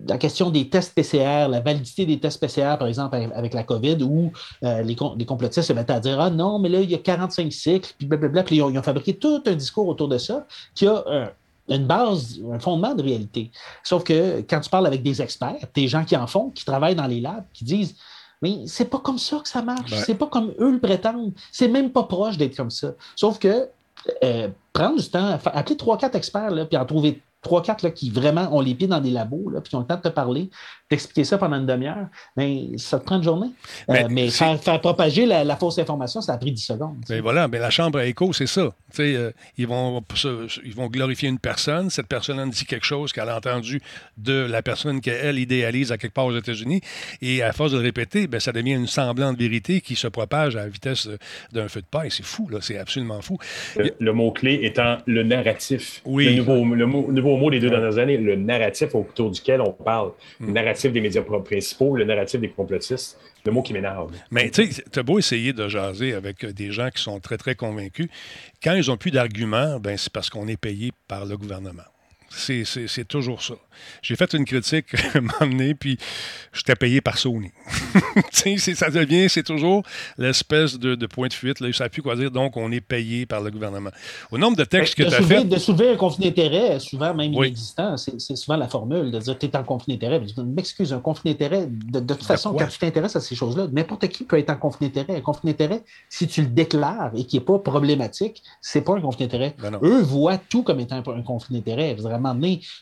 Speaker 4: la question des tests PCR, la validité des tests PCR, par exemple, avec la COVID, où euh, les, les, complotistes se mettent à dire Ah non, mais là, il y a 45 cycles, puis blablabla, puis ils ont, fabriqué tout un discours autour de ça qui a une base, un fondement de réalité. Sauf que quand tu parles avec des experts, des gens qui en font, qui travaillent dans les labs, qui disent mais c'est pas comme ça que ça marche. C'est pas comme eux le prétendent. C'est même pas proche d'être comme ça. Sauf que euh, prendre du temps, appeler trois, quatre experts, là, puis en trouver trois, quatre qui vraiment ont les pieds dans des labos, là, puis qui ont le temps de te parler, d'expliquer ça pendant une demi-heure, mais ça te prend une journée. Euh, mais, faire, propager la, fausse information, ça a pris 10 secondes.
Speaker 1: Mais voilà, mais la chambre à écho, c'est ça. Euh, ils, vont, ils vont glorifier une personne, cette personne dit quelque chose qu'elle a entendu de la personne qu'elle idéalise à quelque part aux États-Unis, et à force de le répéter, ben, ça devient une semblante vérité qui se propage à la vitesse d'un feu de paille. C'est fou, là, c'est absolument fou.
Speaker 2: Le, mot-clé étant le narratif. Oui. Le nouveau, le nouveau mot des deux dernières années, le narratif autour duquel on parle. Le hmm. narratif des médias principaux, le narratif des complotistes, le mot qui m'énerve.
Speaker 1: Mais tu sais, tu as beau essayer de jaser avec des gens qui sont très, très convaincus. Quand ils n'ont plus d'arguments, ben, c'est parce qu'on est payé par le gouvernement. C'est toujours ça. J'ai fait une critique à un moment donné, puis j'étais payé par Sony. ça devient, c'est toujours l'espèce de, point de fuite. Là, ne savent plus quoi dire. Donc, on est payé par le gouvernement. Au nombre de textes que tu as fait.
Speaker 4: De soulever un conflit d'intérêt, souvent même inexistant, c'est souvent la formule de dire tu es en conflit d'intérêt. M'excuse, un conflit d'intérêt, de, toute façon, quand tu t'intéresses à ces choses-là, n'importe qui peut être en conflit d'intérêt. Un conflit d'intérêt, si tu le déclares et qui n'est pas problématique, c'est pas un conflit d'intérêt. Ben Eux voient tout comme étant un, conflit d'intérêt.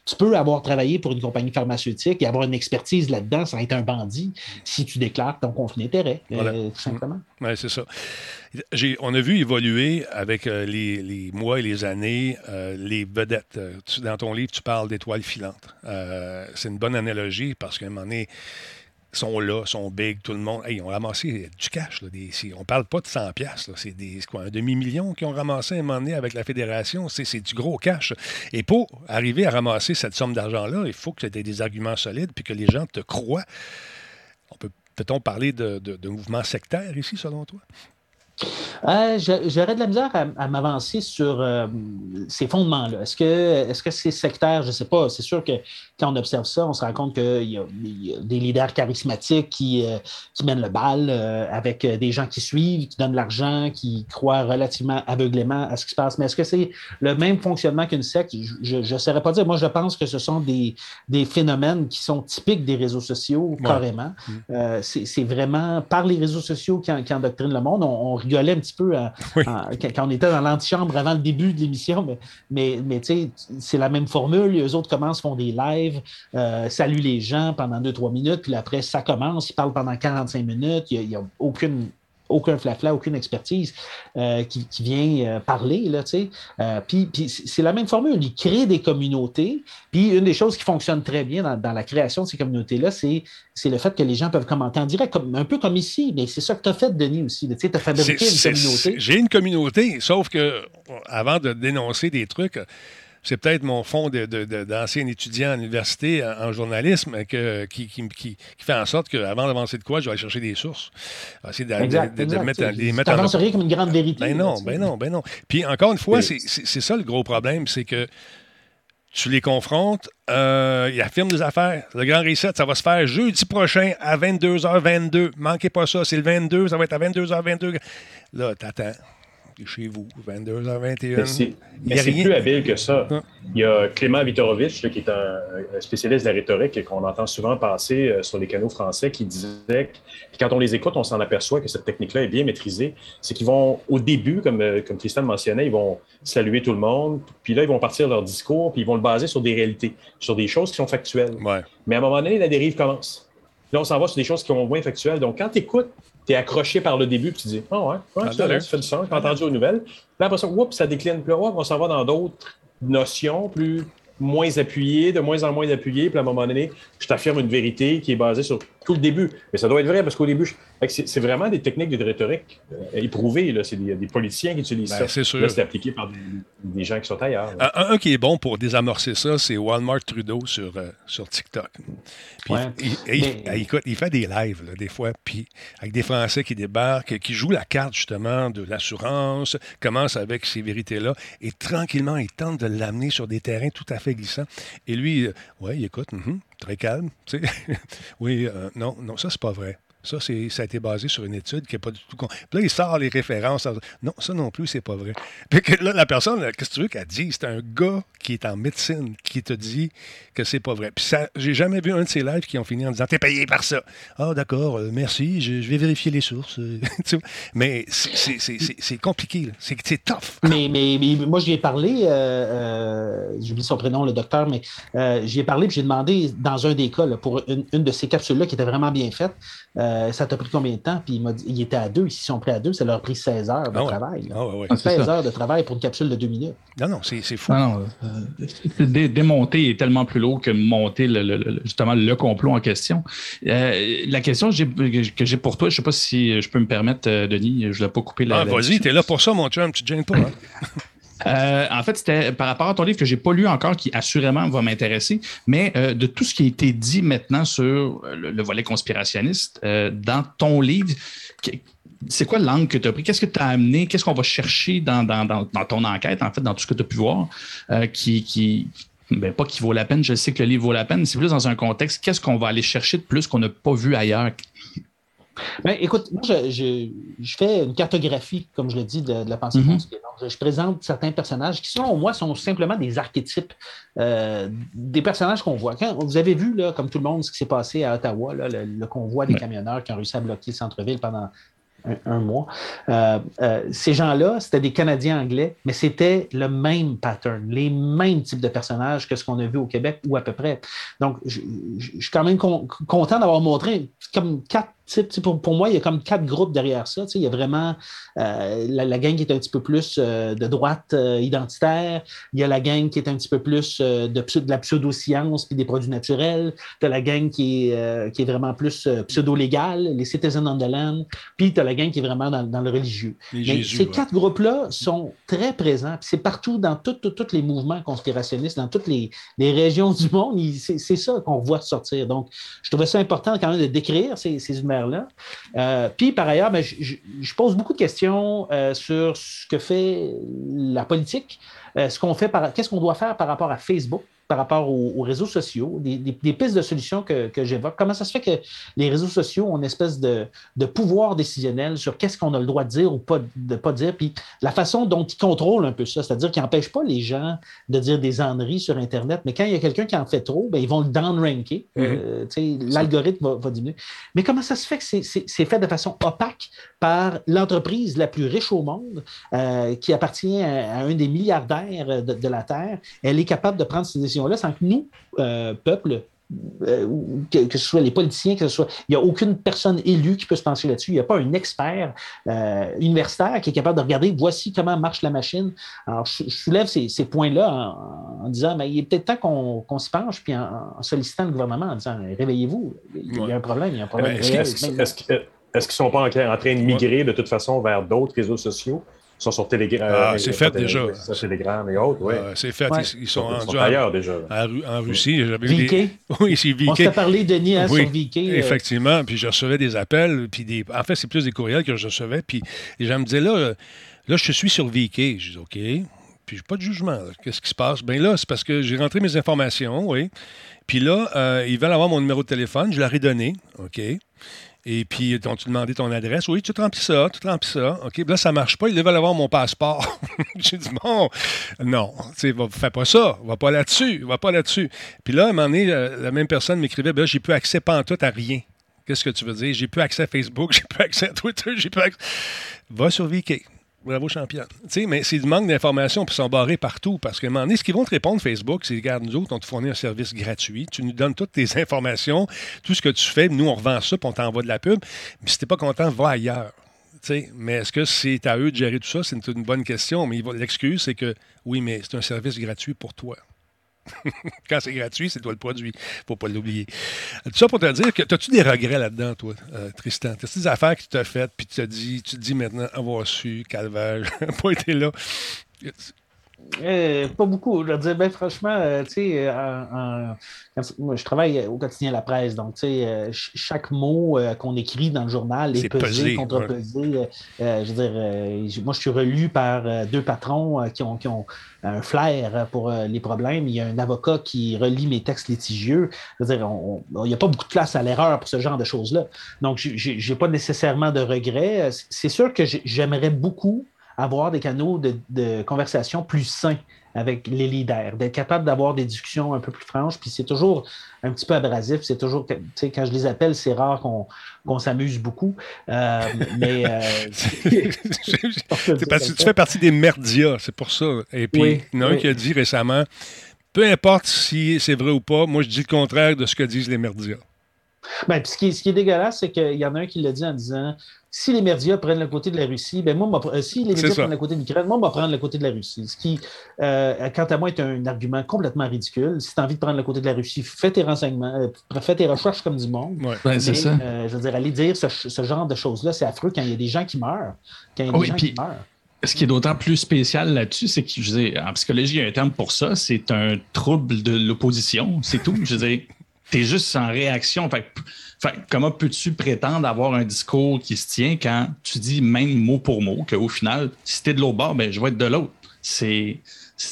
Speaker 4: Tu peux avoir travaillé pour une compagnie pharmaceutique et avoir une expertise là-dedans sans être un bandit si tu déclares ton conflit d'intérêt, euh, tout simplement.
Speaker 1: Oui, c'est ça. On a vu évoluer avec euh, les, mois et les années euh, les vedettes. dans ton livre, tu parles d'étoiles filantes. c'est une bonne analogie parce qu'à un moment donné, sont là, sont big, tout le monde. ils ont ramassé du cash. On parle pas de 100 pièces C'est quoi, un demi-million qu'ils ont ramassé à un moment donné avec la fédération. C'est, du gros cash. Et pour arriver à ramasser cette somme d'argent-là, il faut que tu aies des arguments solides puis que les gens te croient. On peut peut-on parler de, de, de mouvement sectaire ici, selon toi?
Speaker 4: Euh, j'aurais de la misère à, m'avancer sur euh, ces fondements-là. Est-ce que c'est sectaire? Je ne sais pas. C'est sûr que quand on observe ça, on se rend compte qu'il y, a des leaders charismatiques qui, euh, qui mènent le bal avec des gens qui suivent, qui donnent l'argent, qui croient relativement aveuglément à ce qui se passe. Mais est-ce que c'est le même fonctionnement qu'une secte? Je ne saurais pas dire. Moi, je pense que ce sont des, des phénomènes qui sont typiques des réseaux sociaux, carrément. Mm. c'est vraiment par les réseaux sociaux qui, qui endoctrinent le monde. On, rigolait un petit peu quand on était dans l'antichambre avant le début de l'émission, mais, mais, mais tu sais, c'est la même formule. Les autres commencent, font des lives, saluent les gens pendant 2-3 minutes, puis après, ça commence, ils parlent pendant 45 minutes, il n'y a, aucune aucun flafla, aucune expertise euh, qui, vient euh, parler. Là, euh, puis, c'est la même formule. Ils créent des communautés. Puis une des choses qui fonctionne très bien dans, la création de ces communautés-là, c'est le fait que les gens peuvent commenter en direct, comme, un peu comme ici. Mais c'est ça que tu as fait, Denis, aussi. Tu as fabriqué une communauté.
Speaker 1: J'ai une communauté, sauf que avant de dénoncer des trucs, c'est peut-être mon fond d'ancien étudiant à l'université en, journalisme qui, fait en sorte qu'avant d'avancer de quoi, je vais aller chercher des sources.
Speaker 4: Essayer de, mettre, les mettre rien comme une grande vérité.
Speaker 1: Ben non, ben non, ben non. Puis encore une fois, c'est ça le gros problème, c'est que tu les confrontes, euh, ils affirment des affaires. Le grand reset, ça va se faire jeudi prochain à 22h22. Manquez pas ça, c'est le 22, ça va être à 22h22. Là, t'attends chez vous, 22h21.
Speaker 2: Mais c'est plus habile que ça. Ah. Il y a Clément Vitorovitch, qui est un, spécialiste de la rhétorique et qu'on entend souvent passer euh, sur les canaux français, qui disait que quand on les écoute, on s'en aperçoit que cette technique-là est bien maîtrisée. C'est qu'ils vont, au début, comme, euh, comme Tristan mentionnait, ils vont saluer tout le monde, puis là, ils vont partir leur discours, puis ils vont le baser sur des réalités, sur des choses qui sont factuelles. Mais à un moment donné, la dérive commence. Là, on s'en va sur des choses qui sont moins factuelles. Donc, quand tu écoutes tu es accroché par le début, puis tu dis Ah oh ouais, ouais ça, fait du sens, j'ai entendu aux nouvelles. Puis après ça, oups, ça décline. Puis là, on s'en va dans d'autres notions plus moins appuyées, de moins en moins appuyées. Puis à un moment donné, je t'affirme une vérité qui est basée sur tout le début. Mais ça doit être vrai parce qu'au début, c'est vraiment des techniques de rhétorique euh, éprouvées. C'est des, des, politiciens qui utilisent ben, ça. C'est c'est appliqué par des, gens qui sont ailleurs.
Speaker 1: Un, qui est bon pour désamorcer ça, c'est Walmart Trudeau sur, euh, sur TikTok. il, fait des lives, des fois, puis avec des Français qui débarquent, qui jouent la carte, justement, de l'assurance, commence avec ces vérités-là, et tranquillement, il tente de l'amener sur des terrains tout à fait glissants. Et lui, euh, ouais, il écoute, mm-hmm très calme. Tu sais. oui, euh, non, non, ça, c'est pas vrai. Ça, ça a été basé sur une étude qui n'est pas du tout. Puis là, il sort les références. Non, ça non plus, c'est pas vrai. Puis que là, la personne, qu'est-ce que tu veux qu'elle dise? C'est un gars qui est en médecine qui te dit que c'est pas vrai. Puis ça, j'ai jamais vu un de ces lives qui ont fini en disant T'es payé par ça. Ah, d'accord, euh, merci, je, vais vérifier les sources. mais c'est compliqué. C'est tough.
Speaker 4: Mais, mais, moi, j'y ai parlé, euh, euh, j'oublie son prénom, le docteur, mais j'y ai parlé, puis j'ai demandé dans un des cas, pour une, une de ces capsules-là qui était vraiment bien faite. Euh, ça t'a pris combien de temps? Puis il m'a dit, il était à deux. Ils sont pris à deux, ça leur a pris 16 heures de ah travail. 16 ah heures de travail pour une capsule de deux minutes.
Speaker 1: Non, non, c'est fou.
Speaker 3: Non, euh, démonter est tellement plus lourd que monter le, justement le complot en question. Euh, la question que j'ai pour toi, je ne sais pas si je peux me permettre, Denis, je ne voulais pas couper la.
Speaker 1: Ah, vas-y, tu es là pour ça, mon chum, tu ne te gênes pas. Hein?
Speaker 3: Euh, en fait, c'était par rapport à ton livre que j'ai pas lu encore, qui assurément va m'intéresser, mais euh, de tout ce qui a été dit maintenant sur le, volet conspirationniste, euh, dans ton livre, c'est quoi l'angle que tu as pris? Qu'est-ce que tu as amené? Qu'est-ce qu'on va chercher dans, ton enquête, en fait, dans tout ce que tu as pu voir, qui, qui ben, pas qui vaut la peine, je sais que le livre vaut la peine, c'est plus dans un contexte, qu'est-ce qu'on va aller chercher de plus qu'on n'a pas vu ailleurs?
Speaker 4: Ben, écoute, moi, je, fais une cartographie, comme je le dis, de, la pensée mm je, présente certains personnages qui, selon moi, sont simplement des archétypes euh, des personnages qu'on voit. Quand, vous avez vu, là, comme tout le monde, ce qui s'est passé à Ottawa, le, convoi des camionneurs qui ont réussi à bloquer le centre-ville pendant un, mois. Euh, euh, ces gens-là, c'était des Canadiens anglais, mais c'était le même pattern, les mêmes types de personnages que ce qu'on a vu au Québec ou à peu près. Donc, je, suis quand même content d'avoir montré comme quatre pour, pour, moi, il y a comme quatre groupes derrière ça. Il y a vraiment euh, la, gang qui est un petit peu plus euh, de droite euh, identitaire. Il y a la gang qui est un petit peu plus de, de, la pseudo-science puis des produits naturels. Tu as la gang qui est, qui est vraiment plus pseudo-légale, les citizens on the land. Puis tu as la gang qui est vraiment dans, le religieux. ces quatre groupes-là sont très présents. C'est partout dans tous les mouvements conspirationnistes, dans toutes les, les régions du monde. C'est ça qu'on voit sortir. Donc, je trouvais ça important quand même de décrire ces, ces là euh, puis par ailleurs, ben, je, pose beaucoup de questions euh, sur ce que fait la politique, euh, ce qu'on fait qu'est-ce qu'on doit faire par rapport à Facebook. Par rapport aux, réseaux sociaux, des, pistes de solutions que, j'évoque. Comment ça se fait que les réseaux sociaux ont une espèce de, pouvoir décisionnel sur qu'est-ce qu'on a le droit de dire ou pas, de pas dire, puis la façon dont ils contrôlent un peu ça, c'est-à-dire qu'ils n'empêchent pas les gens de dire des âneries sur Internet, mais quand il y a quelqu'un qui en fait trop, ben, ils vont le down-ranker. Mm-hmm. Euh, l'algorithme va, diminuer. Mais comment ça se fait que c'est fait de façon opaque par l'entreprise la plus riche au monde, euh, qui appartient à, un des milliardaires de, la Terre? Elle est capable de prendre ces sans que nous, euh, peuple, euh, que, ce soit les politiciens, que ce soit. Il n'y a aucune personne élue qui peut se pencher là-dessus. Il n'y a pas un expert euh, universitaire qui est capable de regarder voici comment marche la machine. Alors, je, soulève ces, points-là en, disant mais il est peut-être temps qu'on s'y penche, puis en, sollicitant le gouvernement en disant réveillez-vous, il y a un problème, il y a un problème.
Speaker 2: Est-ce qu'ils ne sont pas en, train de migrer de toute façon vers d'autres réseaux sociaux? Sont sur Telegram.
Speaker 1: Ah, c'est fait déjà.
Speaker 2: Telegram et autres, oui.
Speaker 1: c'est fait. Ils, sont,
Speaker 2: rendus ailleurs déjà.
Speaker 1: En, Russie.
Speaker 4: VK?
Speaker 1: Oui, c'est VK.
Speaker 4: On s'est parlé, Denis, hein, sur VK.
Speaker 1: Euh. Effectivement. Puis je recevais des appels. Puis des... En fait, c'est plus des courriels que je recevais. Puis les gens me disaient, là, là je suis sur VK. Je dis, OK. Puis j'ai pas de jugement. Qu'est-ce qui se passe? Bien là, c'est parce que j'ai rentré mes informations, oui. Puis là, euh, ils veulent avoir mon numéro de téléphone. Je leur ai donné. OK. Et puis, t'ont-tu demandé ton adresse? Oui, tu te remplis ça, tu te remplis ça. OK, là, ça marche pas. Ils veulent avoir mon passeport. J'ai dit, bon, non, tu sais, fais pas ça. Va pas là-dessus. Va pas là-dessus. Puis là, à un moment donné, euh, la même personne m'écrivait, ben j'ai plus accès pantoute à rien. Qu'est-ce que tu veux dire? J'ai plus accès à Facebook, j'ai plus accès à Twitter, j'ai plus accès. Va sur VK. Bravo, championne. mais c'est du manque d'informations, puis sont barrés partout. Parce qu'à un moment donné, ce qu'ils vont te répondre, Facebook, c'est regarde, nous autres, on te fournit un service gratuit. Tu nous donnes toutes tes informations, tout ce que tu fais. Nous, on revend ça, puis on t'envoie de la pub. Mais si t'es pas content, va ailleurs. mais est-ce que c'est à eux de gérer tout ça? C'est une bonne question. Mais l'excuse, c'est que oui, mais c'est un service gratuit pour toi. Quand c'est gratuit, c'est toi le produit. faut pas l'oublier. Tout ça pour te dire que, as-tu des regrets là-dedans, toi, euh, Tristan? As-tu des affaires que tu t'as faites, puis tu te dis, tu te dis maintenant, avoir su, calvaire, pas été là?
Speaker 4: Euh, pas beaucoup. Je veux dire, ben, franchement, euh, tu sais, moi, je travaille au quotidien la presse, donc, tu sais, chaque mot qu'on écrit dans le journal est, pesé, contre-pesé. je veux dire, moi, je suis relu par deux patrons qui ont, qui ont un flair pour les problèmes. Il y a un avocat qui relit mes textes litigieux. Je veux dire, il n'y a pas beaucoup de place à l'erreur pour ce genre de choses-là. Donc, je n'ai pas nécessairement de regrets. C'est sûr que j'aimerais beaucoup avoir des canaux de, conversation plus sains avec les leaders, d'être capable d'avoir des discussions un peu plus franches. Puis c'est toujours un petit peu abrasif. C'est toujours, tu sais, quand je les appelle, c'est rare qu'on s'amuse beaucoup. Euh, mais. Euh,
Speaker 1: c'est parce que tu fais partie des merdias, c'est pour ça. Et puis, il y en a un qui a dit récemment peu importe si c'est vrai ou pas, moi je dis le contraire de ce que disent les merdias.
Speaker 4: Ben, ce, qui, ce, qui, est dégueulasse, c'est qu'il y en a un qui l'a dit en disant si les médias prennent le côté de la Russie, ben moi, euh, si les médias prennent le côté de l'Ukraine, moi, on va prendre le côté de la Russie. Ce qui, euh, quant à moi, est un argument complètement ridicule. Si tu as envie de prendre le côté de la Russie, fais tes renseignements, euh, fais tes recherches comme du monde.
Speaker 3: Ouais. c'est ça.
Speaker 4: je veux dire, aller dire ce, genre de choses-là, c'est affreux quand il y a des gens qui meurent. Quand il y a des gens qui meurent.
Speaker 3: Ce qui est d'autant plus spécial là-dessus, c'est que je veux dire, en psychologie, il y a un terme pour ça, c'est un trouble de l'opposition, c'est tout. Je veux dire, tu es juste en réaction. Fait, comment peux-tu prétendre avoir un discours qui se tient quand tu dis même mot pour mot qu'au final, si tu es de l'autre bord, ben, je vais être de l'autre? C'est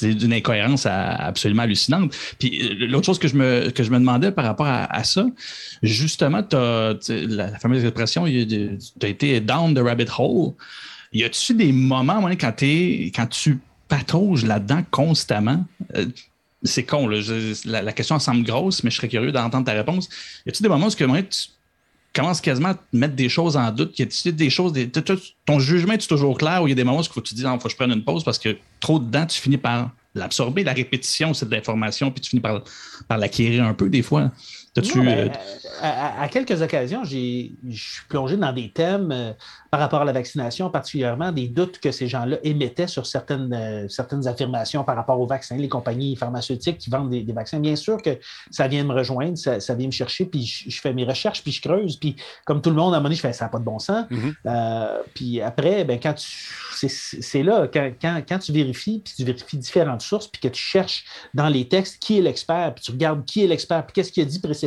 Speaker 3: d'une incohérence absolument hallucinante. Puis euh, l'autre chose que je me, que demandais par rapport à, ça, justement, as, la, fameuse expression, tu as été down the rabbit hole. Y a-tu des moments, quand, es, quand tu patauges là-dedans constamment, euh, c'est con, la, question semble grosse, mais je serais curieux d'entendre ta réponse. Y a-t-il des moments où tu commences quasiment à te mettre des choses en doute? Y a-t-il des choses, ton jugement est toujours clair ou il y a des moments où faut que tu dis, il faut que je prenne une pause parce que trop dedans, tu finis par l'absorber, la répétition, c'est de l'information, puis tu finis par l'acquérir un peu des fois.
Speaker 4: Euh, à, quelques occasions, je suis plongé dans des thèmes euh, par rapport à la vaccination, particulièrement des doutes que ces gens-là émettaient sur certaines, euh, certaines affirmations par rapport aux vaccins, les compagnies pharmaceutiques qui vendent des, vaccins. Bien sûr que ça vient me rejoindre, ça, vient me chercher, puis je, fais mes recherches, puis je creuse, puis comme tout le monde, à un moment donné, je fais ça n'a pas de bon sens. Mm-hmm. puis après, ben, quand c'est là, quand, quand, tu vérifies, puis tu vérifies différentes sources, puis que tu cherches dans les textes qui est l'expert, puis tu regardes qui est l'expert, puis qu'est-ce qu'il a dit précisément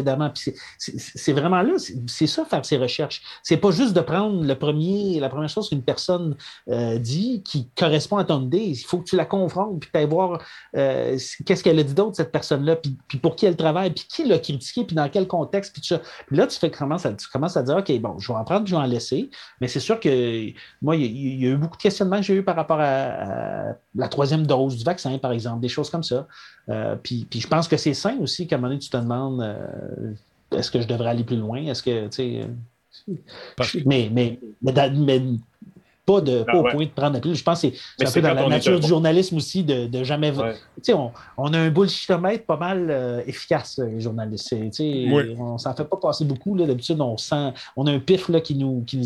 Speaker 4: C'est vraiment là, c'est ça faire ses recherches. C'est pas juste de prendre le premier, la première chose qu'une personne euh, dit qui correspond à ton idée. Il faut que tu la confrontes, puis tu ailles voir euh, qu'est-ce qu'elle a dit d'autre, cette personne-là, puis, pour qui elle travaille, puis qui l'a critiqué, puis dans quel contexte, puis. Puis là, tu commences à dire, OK, bon, je vais en prendre, je vais en laisser. Mais c'est sûr que moi, il y, a eu beaucoup de questionnements que j'ai eu par rapport à, la troisième dose du vaccin, par exemple, des choses comme ça. Euh, puis, puis, je pense que c'est sain aussi qu'à un moment donné, tu te demandes est-ce que je devrais aller plus loin? Est-ce que, tu sais. Mais, mais, mais, mais, pas, de, ah, au point de prendre la pilule. Je pense que c'est un peu dans la nature du journalisme aussi de, de jamais. Tu sais, on, on, a un bullshitomètre pas mal euh, efficace, les journalistes. Oui. On s'en fait pas passer beaucoup. D'habitude, on sent. On a un pif là, qui nous, qui nous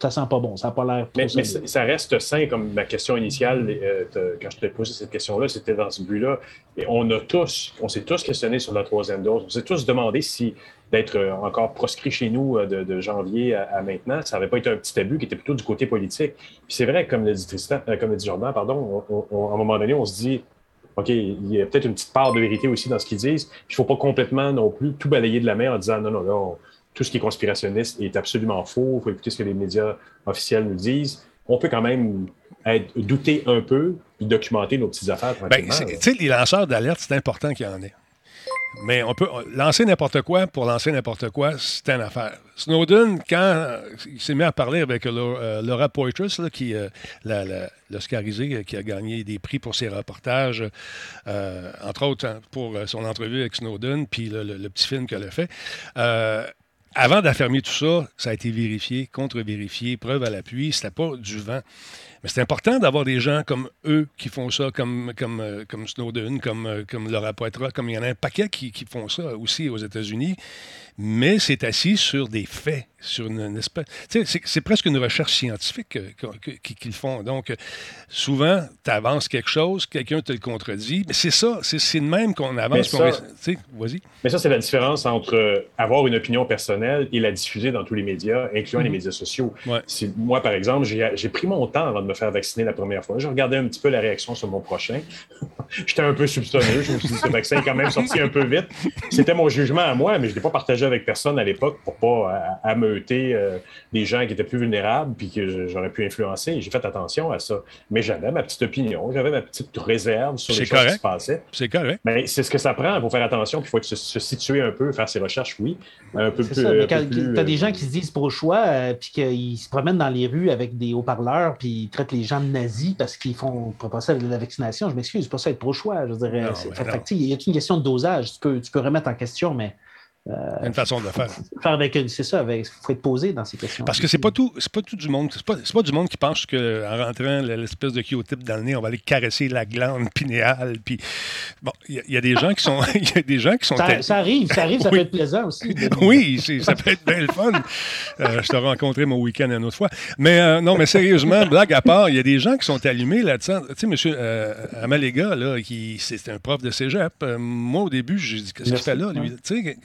Speaker 4: ça sent pas bon, ça n'a pas l'air.
Speaker 2: Mais, mais ça reste sain, comme ma question initiale, euh, quand je t'ai posé cette question-là, c'était dans ce but-là. Et on a tous, on s'est tous questionné sur la troisième dose. On s'est tous demandé si d'être euh, encore proscrit chez nous euh, de, janvier à, maintenant, ça n'avait pas été un petit abus qui était plutôt du côté politique. Puis c'est vrai, comme le dit Tristan, comme le dit Jordan, pardon, à un moment donné, on se dit OK, il y a peut-être une petite part de vérité aussi dans ce qu'ils disent. Il ne faut pas complètement non plus tout balayer de la main en disant non, non, non, tout ce qui est conspirationniste est absolument faux, il faut écouter ce que les médias officiels nous disent. On peut quand même être, douter un peu et documenter nos petites affaires.
Speaker 1: Ben, tu sais, les lanceurs d'alerte, c'est important qu'il y en ait. Mais on peut lancer n'importe quoi pour lancer n'importe quoi, c'est une affaire. Snowden, quand il s'est mis à parler avec euh, Laura Poitras, qui euh, l'Oscarisé, qui a gagné des prix pour ses reportages, euh, entre autres hein, pour son entrevue avec Snowden, puis le, petit film qu'elle a fait avant d'affermir tout ça, ça a été vérifié, contre-vérifié, preuve à l'appui. C'était pas du vent. Mais c'est important d'avoir des gens comme eux qui font ça, comme, euh, Snowden, comme, euh, comme Laura Poitras, comme il y en a un paquet qui, qui font ça aussi aux États-Unis. Mais c'est assis sur des faits sur une, espèce. C'est presque une recherche scientifique euh, qu'ils font. Donc, souvent, tu avances quelque chose, quelqu'un te le contredit. Mais c'est ça, c'est de même qu'on avance.
Speaker 2: Vas-y. Mais ça, c'est la différence entre euh, avoir une opinion personnelle et la diffuser dans tous les médias, incluant les mhm. médias sociaux. Moi, par exemple, j'ai pris mon temps avant de me faire vacciner la première fois. Je regardais un petit peu la réaction sur mon prochain. J'étais un peu soupçonneux. Je me suis dit, ce vaccin est quand même sorti un peu vite. C'était mon jugement à moi, mais je ne l'ai pas partagé avec personne à l'époque pour pas euh, euh, des gens qui étaient plus vulnérables puis que j'aurais pu influencer. J'ai fait attention à ça. Mais j'avais ma petite opinion, j'avais ma petite réserve sur les choses qui se passaient.
Speaker 1: C'est correct.
Speaker 2: Mais c'est ce que ça prend pour faire attention, puis il faut se, situer un peu, faire ses recherches, oui. Un peu plus.
Speaker 4: Ça, mais quand tu as des gens qui se disent pour choix, euh, puis qu'ils se promènent dans les rues avec des haut-parleurs, puis ils traitent les gens de nazis parce qu'ils font passer la vaccination, je m'excuse, c'est pas ça être pro-choix. Je dirais, il y a une question de dosage. Tu peux, tu peux remettre en question, mais
Speaker 1: euh, une façon de le faire.
Speaker 4: faire avec, c'est ça, il faut être posé dans ces questions.
Speaker 1: Parce que c'est pas tout, c'est pas tout du monde, c'est pas, pas du monde qui pense qu'en rentrant l'espèce de Q-tip dans le nez, on va aller caresser la glande pinéale. Puis bon, il y, a des gens qui sont, il y a des gens qui sont.
Speaker 4: Ça, arrive, ça arrive, ça peut être plaisant aussi.
Speaker 1: oui, ça peut être bien le fun. Euh, je t'ai rencontré mon week-end une autre fois. Mais euh, non, mais sérieusement, blague à part, il y a des gens qui sont allumés là-dessus. Tu sais, Monsieur Amalega, là, qui c'est un prof de cégep. moi, au début, j'ai dit qu'est-ce qu'il fait là, lui? Tu sais,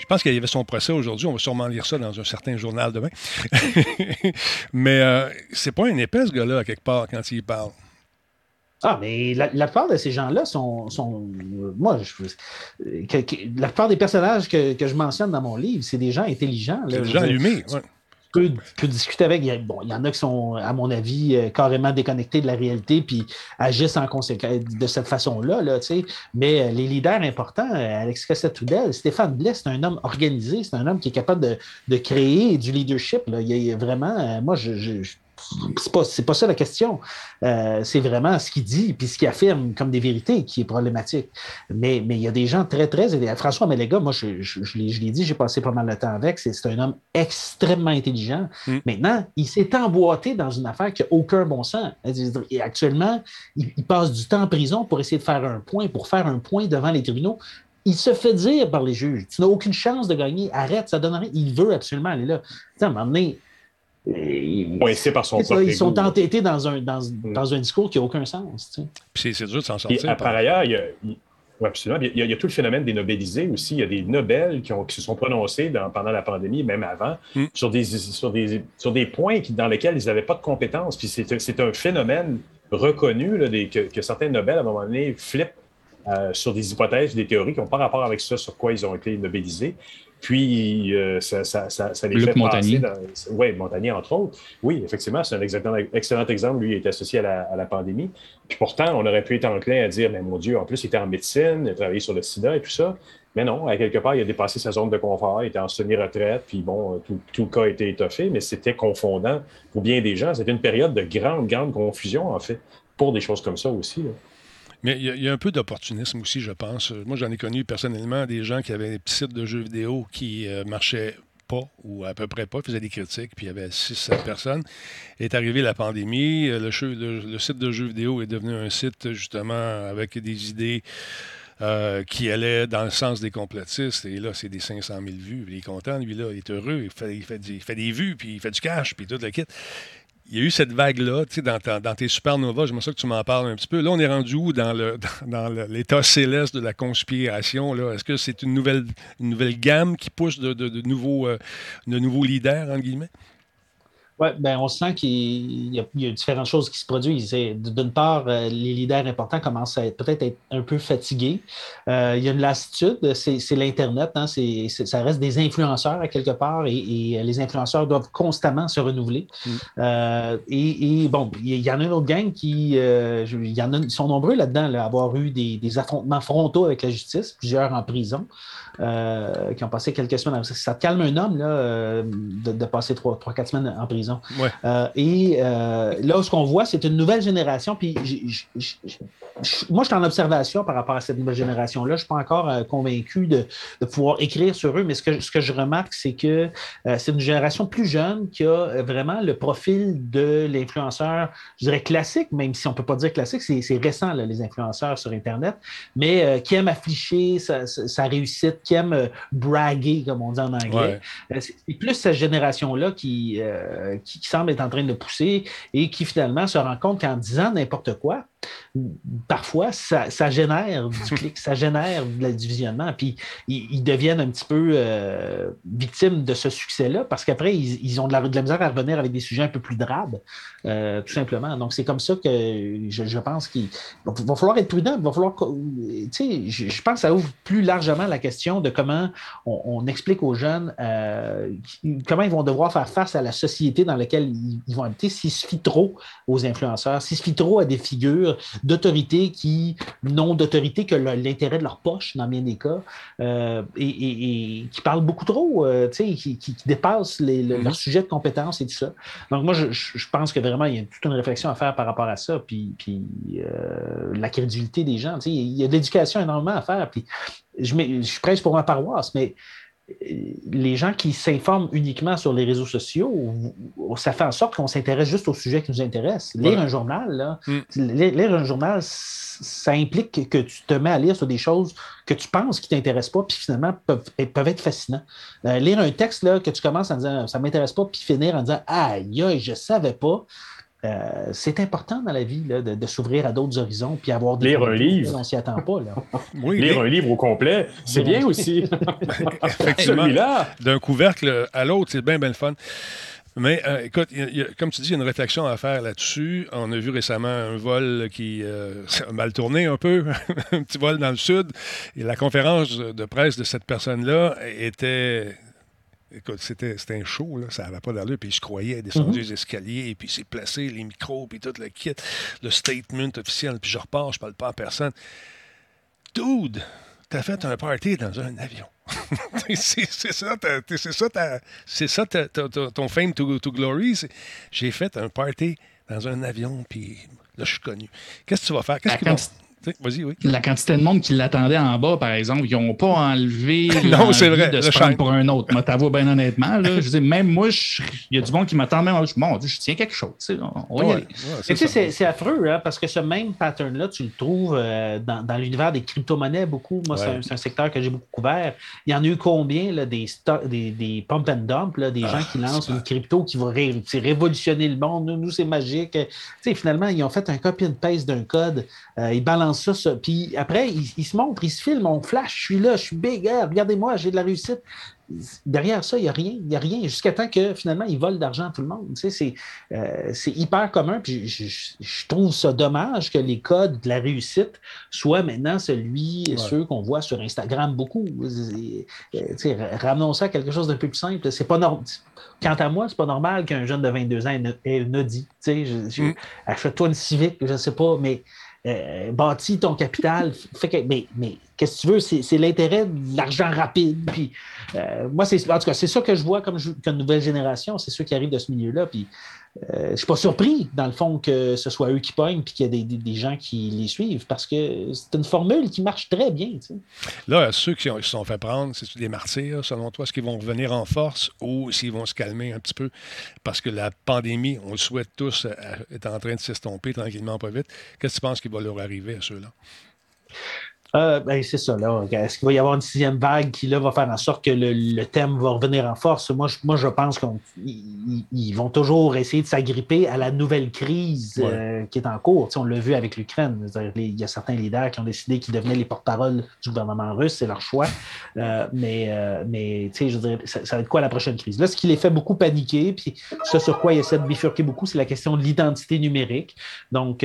Speaker 1: je pense qu'il y avait son procès aujourd'hui. On va sûrement lire ça dans un certain journal demain. mais euh, c'est pas un épais, ce gars-là, à quelque part, quand il parle.
Speaker 4: Ah, mais la, plupart de ces gens-là sont, moi, je, la plupart des personnages que, je mentionne dans mon livre, c'est des gens intelligents.
Speaker 1: des gens allumés, oui
Speaker 4: peux, discuter avec. Bon, il y en a qui sont, à mon avis, euh, carrément déconnectés de la réalité puis agissent en conséquence de cette façon-là. Là, mais euh, les leaders importants, euh, Alex Cossette-Trudel, Stéphane Blais, c'est un homme organisé, c'est un homme qui est capable de, créer du leadership. Là. Il y a vraiment, moi, je c'est pas, pas ça la question. Euh, c'est vraiment ce qu'il dit puis ce qu'il affirme comme des vérités qui est problématique. Mais, mais il y a des gens très, très. François Méléga, moi, je, je, je l'ai dit, j'ai passé pas mal de temps avec. C'est un homme extrêmement intelligent. Mm. Maintenant, il s'est emboîté dans une affaire qui n'a aucun bon sens. Et actuellement, il, passe du temps en prison pour essayer de faire un point, pour faire un point devant les tribunaux il se fait dire par les juges, tu n'as aucune chance de gagner, arrête, ça donne rien. Il veut absolument aller là. à un moment donné,
Speaker 2: c'est par son
Speaker 4: Ils sont entêtés dans un, dans, mm. dans, un discours qui n'a aucun sens.
Speaker 1: Puis c'est dur de s'en sortir.
Speaker 2: par... ailleurs, il y a, absolument. Il y, a, tout le phénomène des Nobélisés aussi. Il y a des Nobel qui, ont, qui se sont prononcés pendant la pandémie, même avant, mm. sur, des, sur, des, sur des points dans lesquels ils n'avaient pas de compétences. Puis c'est un phénomène reconnu là, des, que, que, certains Nobel, à un moment donné, flippent euh, sur des hypothèses, des théories qui n'ont pas rapport avec ça, sur quoi ils ont été mobilisés. Puis, euh, ça, ça, ça, ça, les
Speaker 3: Luc
Speaker 2: fait
Speaker 3: Montagnier.
Speaker 2: passer. Oui, Montagnier, entre autres. Oui, effectivement, c'est un excellent, excellent exemple. Lui, il est associé à la, à la, pandémie. Puis pourtant, on aurait pu être enclin à dire, mais mon Dieu, en plus, il était en médecine, il a travaillé sur le sida et tout ça. Mais non, à quelque part, il a dépassé sa zone de confort, il était en semi-retraite, puis bon, tout, tout, le cas a été étoffé, mais c'était confondant pour bien des gens. C'était une période de grande, grande confusion, en fait, pour des choses comme ça aussi. Là.
Speaker 1: Mais il y, a un peu d'opportunisme aussi, je pense. Moi, j'en ai connu personnellement des gens qui avaient des petits sites de jeux vidéo qui euh, marchaient pas ou à peu près pas, faisaient des critiques, puis il y avait 6-7 personnes. Est arrivée la pandémie, le, jeu, le, site de jeux vidéo est devenu un site justement avec des idées euh, qui allaient dans le sens des complotistes. Et là, c'est des 500 000 vues. Il est content, lui, là, il est heureux, il fait, il fait, il fait des vues, puis il fait du cash, puis tout le kit il y a eu cette vague-là, tu sais, dans, tes supernovas, j'aimerais ça que tu m'en parles un petit peu. Là, on est rendu où dans, l'état céleste de la conspiration? Est-ce que c'est une nouvelle, gamme qui pousse de nouveaux, euh, de nouveaux leaders, entre guillemets?
Speaker 4: Oui, ben on sent qu'il y, y, a différentes choses qui se produisent. D'une part, euh, les leaders importants commencent à peut-être être un peu fatigués. Euh, il y a une lassitude, c'est l'Internet, hein, ça reste des influenceurs à quelque part et, et, les influenceurs doivent constamment se renouveler. Mm. Euh, et, et, bon, il y, en a une autre gang qui, euh, il y en a, ils sont nombreux là-dedans, là, à avoir eu des, des, affrontements frontaux avec la justice, plusieurs en prison. Euh, qui ont passé quelques semaines. Ça te calme un homme là, euh, de, de, passer trois, trois, quatre semaines en prison.
Speaker 1: Ouais.
Speaker 4: Euh, et là, ce qu'on voit, c'est une nouvelle génération. Puis j j j moi, je suis en observation par rapport à cette nouvelle génération-là. Je ne suis pas encore convaincu de, de, pouvoir écrire sur eux, mais ce que, ce que je remarque, c'est que c'est une génération plus jeune qui a vraiment le profil de l'influenceur, je dirais classique, même si on ne peut pas dire classique, c'est récent, là, les influenceurs sur Internet, mais qui aime afficher sa, sa réussite, qui aime euh, braguer, comme on dit en anglais. Ouais. C'est plus cette génération-là qui, euh, qui, qui, semble être en train de pousser et qui finalement se rend compte qu'en disant n'importe quoi, parfois, ça, ça, génère du clic, ça génère de la divisionnement. Puis ils, ils deviennent un petit peu euh, victimes de ce succès-là parce qu'après, ils, ils, ont de la, de la, misère à revenir avec des sujets un peu plus drabes, euh, tout simplement. Donc, c'est comme ça que je, je pense qu'il va, falloir être prudent. Il va falloir. Tu sais, je, je, pense que ça ouvre plus largement la question de comment on, on explique aux jeunes euh, comment ils vont devoir faire face à la société dans laquelle ils, ils vont habiter s'ils se fient trop aux influenceurs, s'ils se fient trop à des figures d'autorité qui n'ont d'autorité que l'intérêt de leur poche, dans bien des cas, euh, et, et, et, qui parlent beaucoup trop, euh, qui, qui, qui, dépassent les, le, leur sujet de compétence et tout ça. Donc, moi, je, je, pense que vraiment, il y a toute une réflexion à faire par rapport à ça, puis, puis euh, la crédulité des gens. Il y a de l'éducation énormément à faire, puis je, je prêche pour ma paroisse, mais les gens qui s'informent uniquement sur les réseaux sociaux, ça fait en sorte qu'on s'intéresse juste au sujet qui nous intéresse. Lire ouais. un journal, là, mm. lire un journal, ça implique que tu te mets à lire sur des choses que tu penses qui ne t'intéressent pas, puis finalement peuvent, peuvent être fascinants. Euh, lire un texte là, que tu commences en disant ça ne m'intéresse pas, puis finir en disant aïe, aïe, je ne savais pas. Euh, c'est important dans la vie là, de, de s'ouvrir à d'autres horizons puis avoir des
Speaker 2: lire un livre.
Speaker 4: On s'y attend pas. Là.
Speaker 2: oui, lire mais... un livre au complet, c'est bien aussi.
Speaker 1: Effectivement. D'un couvercle à l'autre, c'est bien, bien le fun. Mais euh, écoute, y a, comme tu dis, il y a une réflexion à faire là-dessus. On a vu récemment un vol qui euh, a mal tourné un peu, un petit vol dans le sud. Et la conférence de presse de cette personne-là était Écoute, c'était un show, là, ça n'avait pas d'allure. Puis croyait descendu mm -hmm. les escaliers, puis il s'est placé, les micros, puis tout le kit, le statement officiel. Puis je repars, je parle pas à personne. Dude, t'as fait un party dans un avion. c'est ça, c'est ça, c'est ça ton fame to, to glory. J'ai fait un party dans un avion, puis là, je suis connu. Qu'est-ce que tu vas faire? Qu'est-ce que
Speaker 3: Vas-y, oui. La quantité de monde qui l'attendait en bas, par exemple, ils n'ont pas enlevé
Speaker 1: non, c'est vrai,
Speaker 3: de se prendre pour un autre. Moi, t'avoue bien honnêtement. Là, je dis, même moi, il y a du monde qui m'attend même. Mon Dieu, je tiens quelque chose. On
Speaker 4: ouais. Ouais, c'est affreux, hein, parce que ce même pattern-là, tu le trouves euh, dans, dans l'univers des crypto-monnaies beaucoup. Moi, ouais. c'est un, un, secteur que j'ai beaucoup couvert. Il y en a eu combien là, des, des, des, pump and dump, là, des ah, gens qui lancent une crypto qui va ré révolutionner le monde? Nous, nous c'est magique. sais, finalement, ils ont fait un copy and paste d'un code. Euh, ils balancent ça, ça. Puis après, il, se montre, il se filme, on flash, je suis là, je suis big, regardez-moi, j'ai de la réussite derrière ça, il n'y a rien. Il n'y a rien jusqu'à temps que finalement, ils volent d'argent à tout le monde. Euh, c'est hyper commun. Puis je, trouve ça dommage que les codes de la réussite soient maintenant celui, ceux qu'on voit sur Instagram beaucoup. Euh, ramenons ça à quelque chose d'un peu plus simple. C'est pas normal. Quant à moi, c'est pas normal qu'un jeune de 22 ans ait une Audi. Mm. Achète-toi une Civic, je ne sais pas, mais euh, bâtis ton capital. Fait mais, mais qu'est-ce que tu veux? C'est l'intérêt de l'argent rapide. Puis, euh, moi, en tout cas, c'est ça que je vois comme, comme nouvelle génération. C'est ceux qui arrivent de ce milieu-là. Puis, euh, je ne suis pas surpris, dans le fond, que ce soit eux qui pognent puis qu'il y ait des, gens qui les suivent parce que c'est une formule qui marche très bien.
Speaker 1: Là, ceux qui se sont fait prendre, c'est des martyrs, selon toi? Est-ce qu'ils vont revenir en force ou s'ils vont se calmer un petit peu? Parce que la pandémie, on le souhaite tous, euh, est en train de s'estomper tranquillement, pas vite. Qu'est-ce que tu penses qui va leur arriver à ceux-là?
Speaker 4: Euh, ben, c'est ça. Là. Est-ce qu'il va y avoir une sixième vague qui là, va faire en sorte que le, thème va revenir en force? Moi, je, moi, je pense qu'ils vont toujours essayer de s'agripper à la nouvelle crise euh, qui est en cours. on l'a vu avec l'Ukraine. Il y a certains leaders qui ont décidé qu'ils devenaient les porte-paroles du gouvernement russe. C'est leur choix. Euh, mais mais je veux dire, ça, va être quoi la prochaine crise? Là, ce qui les fait beaucoup paniquer, puis ce sur quoi ils essaient de bifurquer beaucoup, c'est la question de l'identité numérique. Donc,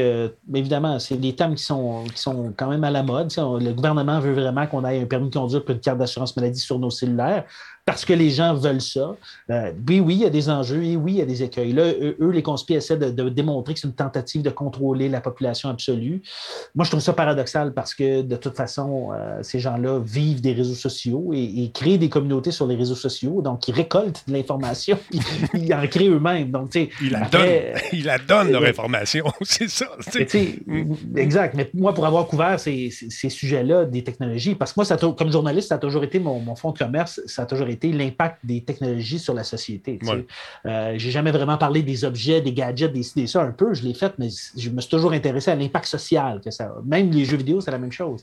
Speaker 4: évidemment, c'est des thèmes qui sont, qui sont quand même à la mode le gouvernement veut vraiment qu'on ait un permis de conduire et une carte d'assurance maladie sur nos cellulaires parce que les gens veulent ça. Euh, oui, oui, il y a des enjeux et oui, il y a des écueils. Là, eux, les conspirateurs essaient de, démontrer que c'est une tentative de contrôler la population absolue. Moi, je trouve ça paradoxal parce que de toute façon, euh, ces gens-là vivent des réseaux sociaux et, créent des communautés sur les réseaux sociaux. Donc, ils récoltent de l'information et ils en créent eux-mêmes. Donc, tu sais,
Speaker 1: ils la donnent, ils la donnent leur information. c'est ça.
Speaker 4: Mm. Exact. Mais moi, pour avoir couvert ces, sujets-là des technologies, parce que moi, ça comme journaliste, ça a toujours été mon, mon fonds de commerce, ça a toujours été l'impact des technologies sur la société. Euh, j'ai jamais vraiment parlé des objets, des gadgets, des, ça un peu, je l'ai fait, mais je me suis toujours intéressé à l'impact social que ça a. Même les jeux vidéo, c'est la même chose.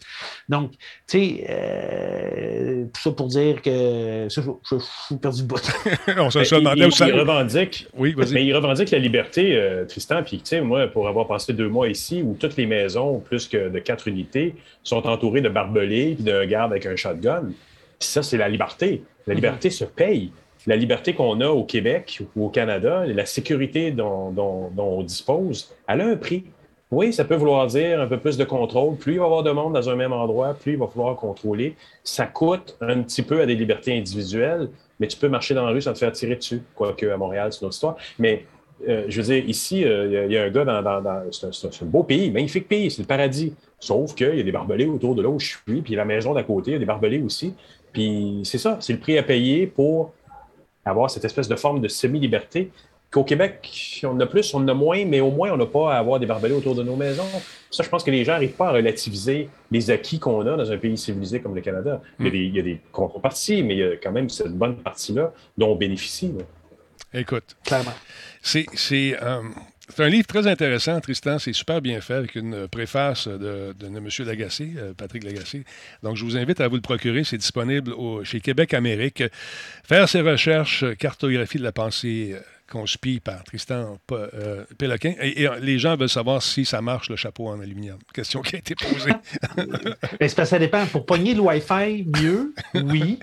Speaker 4: Donc, tu sais, euh, tout ça pour dire que je, suis perdu de bout.
Speaker 2: On se demandait où ça il revendique, oui, mais il revendique la liberté, euh, Tristan. Puis, tu sais, moi, pour avoir passé deux mois ici, où toutes les maisons, plus que de quatre unités, sont entourées de barbelés et de gardes avec un shotgun, ça, c'est la liberté. La liberté se paye. La liberté qu'on a au Québec ou au Canada, la sécurité dont, on dispose, elle a un prix. Oui, ça peut vouloir dire un peu plus de contrôle. Plus il va y avoir de monde dans un même endroit, plus il va falloir contrôler. Ça coûte un petit peu à des libertés individuelles, mais tu peux marcher dans la rue sans te faire tirer dessus. Quoique à Montréal, c'est une autre histoire. Mais euh, je veux dire, ici, euh, il y, a un gars dans. dans, c'est, un, beau pays, magnifique pays, c'est le paradis. Sauf qu'il y a des barbelés autour de là où je suis, puis la maison d'à côté, il y a des barbelés aussi. Puis c'est ça, c'est le prix à payer pour avoir cette espèce de forme de semi-liberté qu'au Québec, on en a plus, on en a moins, mais au moins, on n'a pas à avoir des barbelés autour de nos maisons. Ça, je pense que les gens n'arrivent pas à relativiser les acquis qu'on a dans un pays civilisé comme le Canada. Il, y a des, il, y a des, contreparties, mais il y a quand même cette bonne partie-là dont on bénéficie.
Speaker 1: Écoute, clairement. C'est, euh, c'est un livre très intéressant, Tristan. C'est super bien fait avec une préface de, M. Lagacé, euh, Patrick Lagacé. Donc, je vous invite à vous le procurer. C'est disponible chez Québec Amérique. Faire ses recherches, cartographie de la pensée euh, conspire par Tristan euh, Péloquin. Et, les gens veulent savoir si ça marche, le chapeau en aluminium. Question qui a été posée.
Speaker 4: Ben, ça dépend. Pour pogner le Wi-Fi, mieux, oui.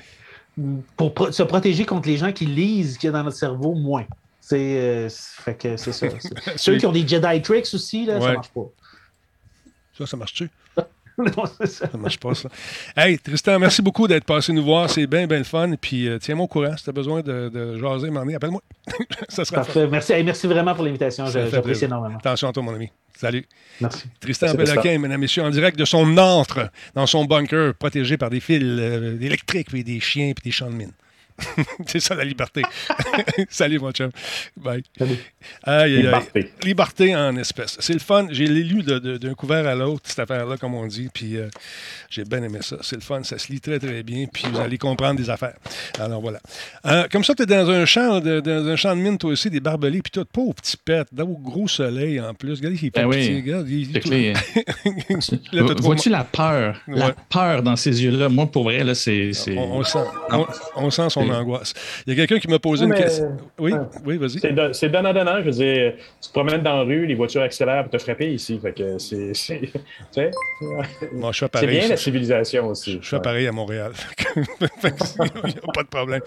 Speaker 4: Pour se protéger contre les gens qui lisent qu'il y a dans notre cerveau, moins. C'est euh, fait que c'est ça. Ceux qui ont des Jedi tricks aussi, là, ça marche pas.
Speaker 1: Ça, ça marche-tu? non, ça. ça marche pas, ça. Hey, Tristan, merci beaucoup d'être passé nous voir. C'est bien, bien le fun. Puis euh, tiens-moi au courant. Si tu as besoin de, de jaser, m'en appelle-moi.
Speaker 4: ça sera Parfait. Merci. merci vraiment pour l'invitation. J'apprécie énormément.
Speaker 1: Attention à toi, mon ami. Salut.
Speaker 4: Merci.
Speaker 1: Tristan Péloquin, mesdames et messieurs, en direct de son antre, dans son bunker, protégé par des fils euh, électriques, puis des chiens, puis des champs de mine. c'est ça la liberté. Salut, mon chum. Bye.
Speaker 4: Salut.
Speaker 1: liberté. liberté en espèces. C'est le fun. J'ai lu d'un couvert à l'autre, cette affaire-là, comme on dit. Puis euh, j'ai bien aimé ça. C'est le fun. Ça se lit très, très bien. Puis vous allez comprendre des affaires. Alors voilà. Euh, comme ça, tu es dans un champ de, dans un champ de mine, toi aussi, des barbelés. Puis toi, pauvre petit pet, dans au gros soleil en plus. Regardez, il est
Speaker 3: ben oui.
Speaker 1: Regarde,
Speaker 3: Vois-tu la peur? La peur dans ses yeux-là? Moi, pour vrai, là, c'est.
Speaker 1: On, sent, on, sent son mon angoisse. Il y a quelqu'un qui m'a posé une question. Oui, oui, vas-y.
Speaker 2: C'est donnant-donnant. Je veux dire, tu te promènes dans la rue, les voitures accélèrent pour te frapper ici. Fait que c'est. C'est bien la civilisation aussi.
Speaker 1: Je, suis pareil à Montréal. Il n'y a pas de problème.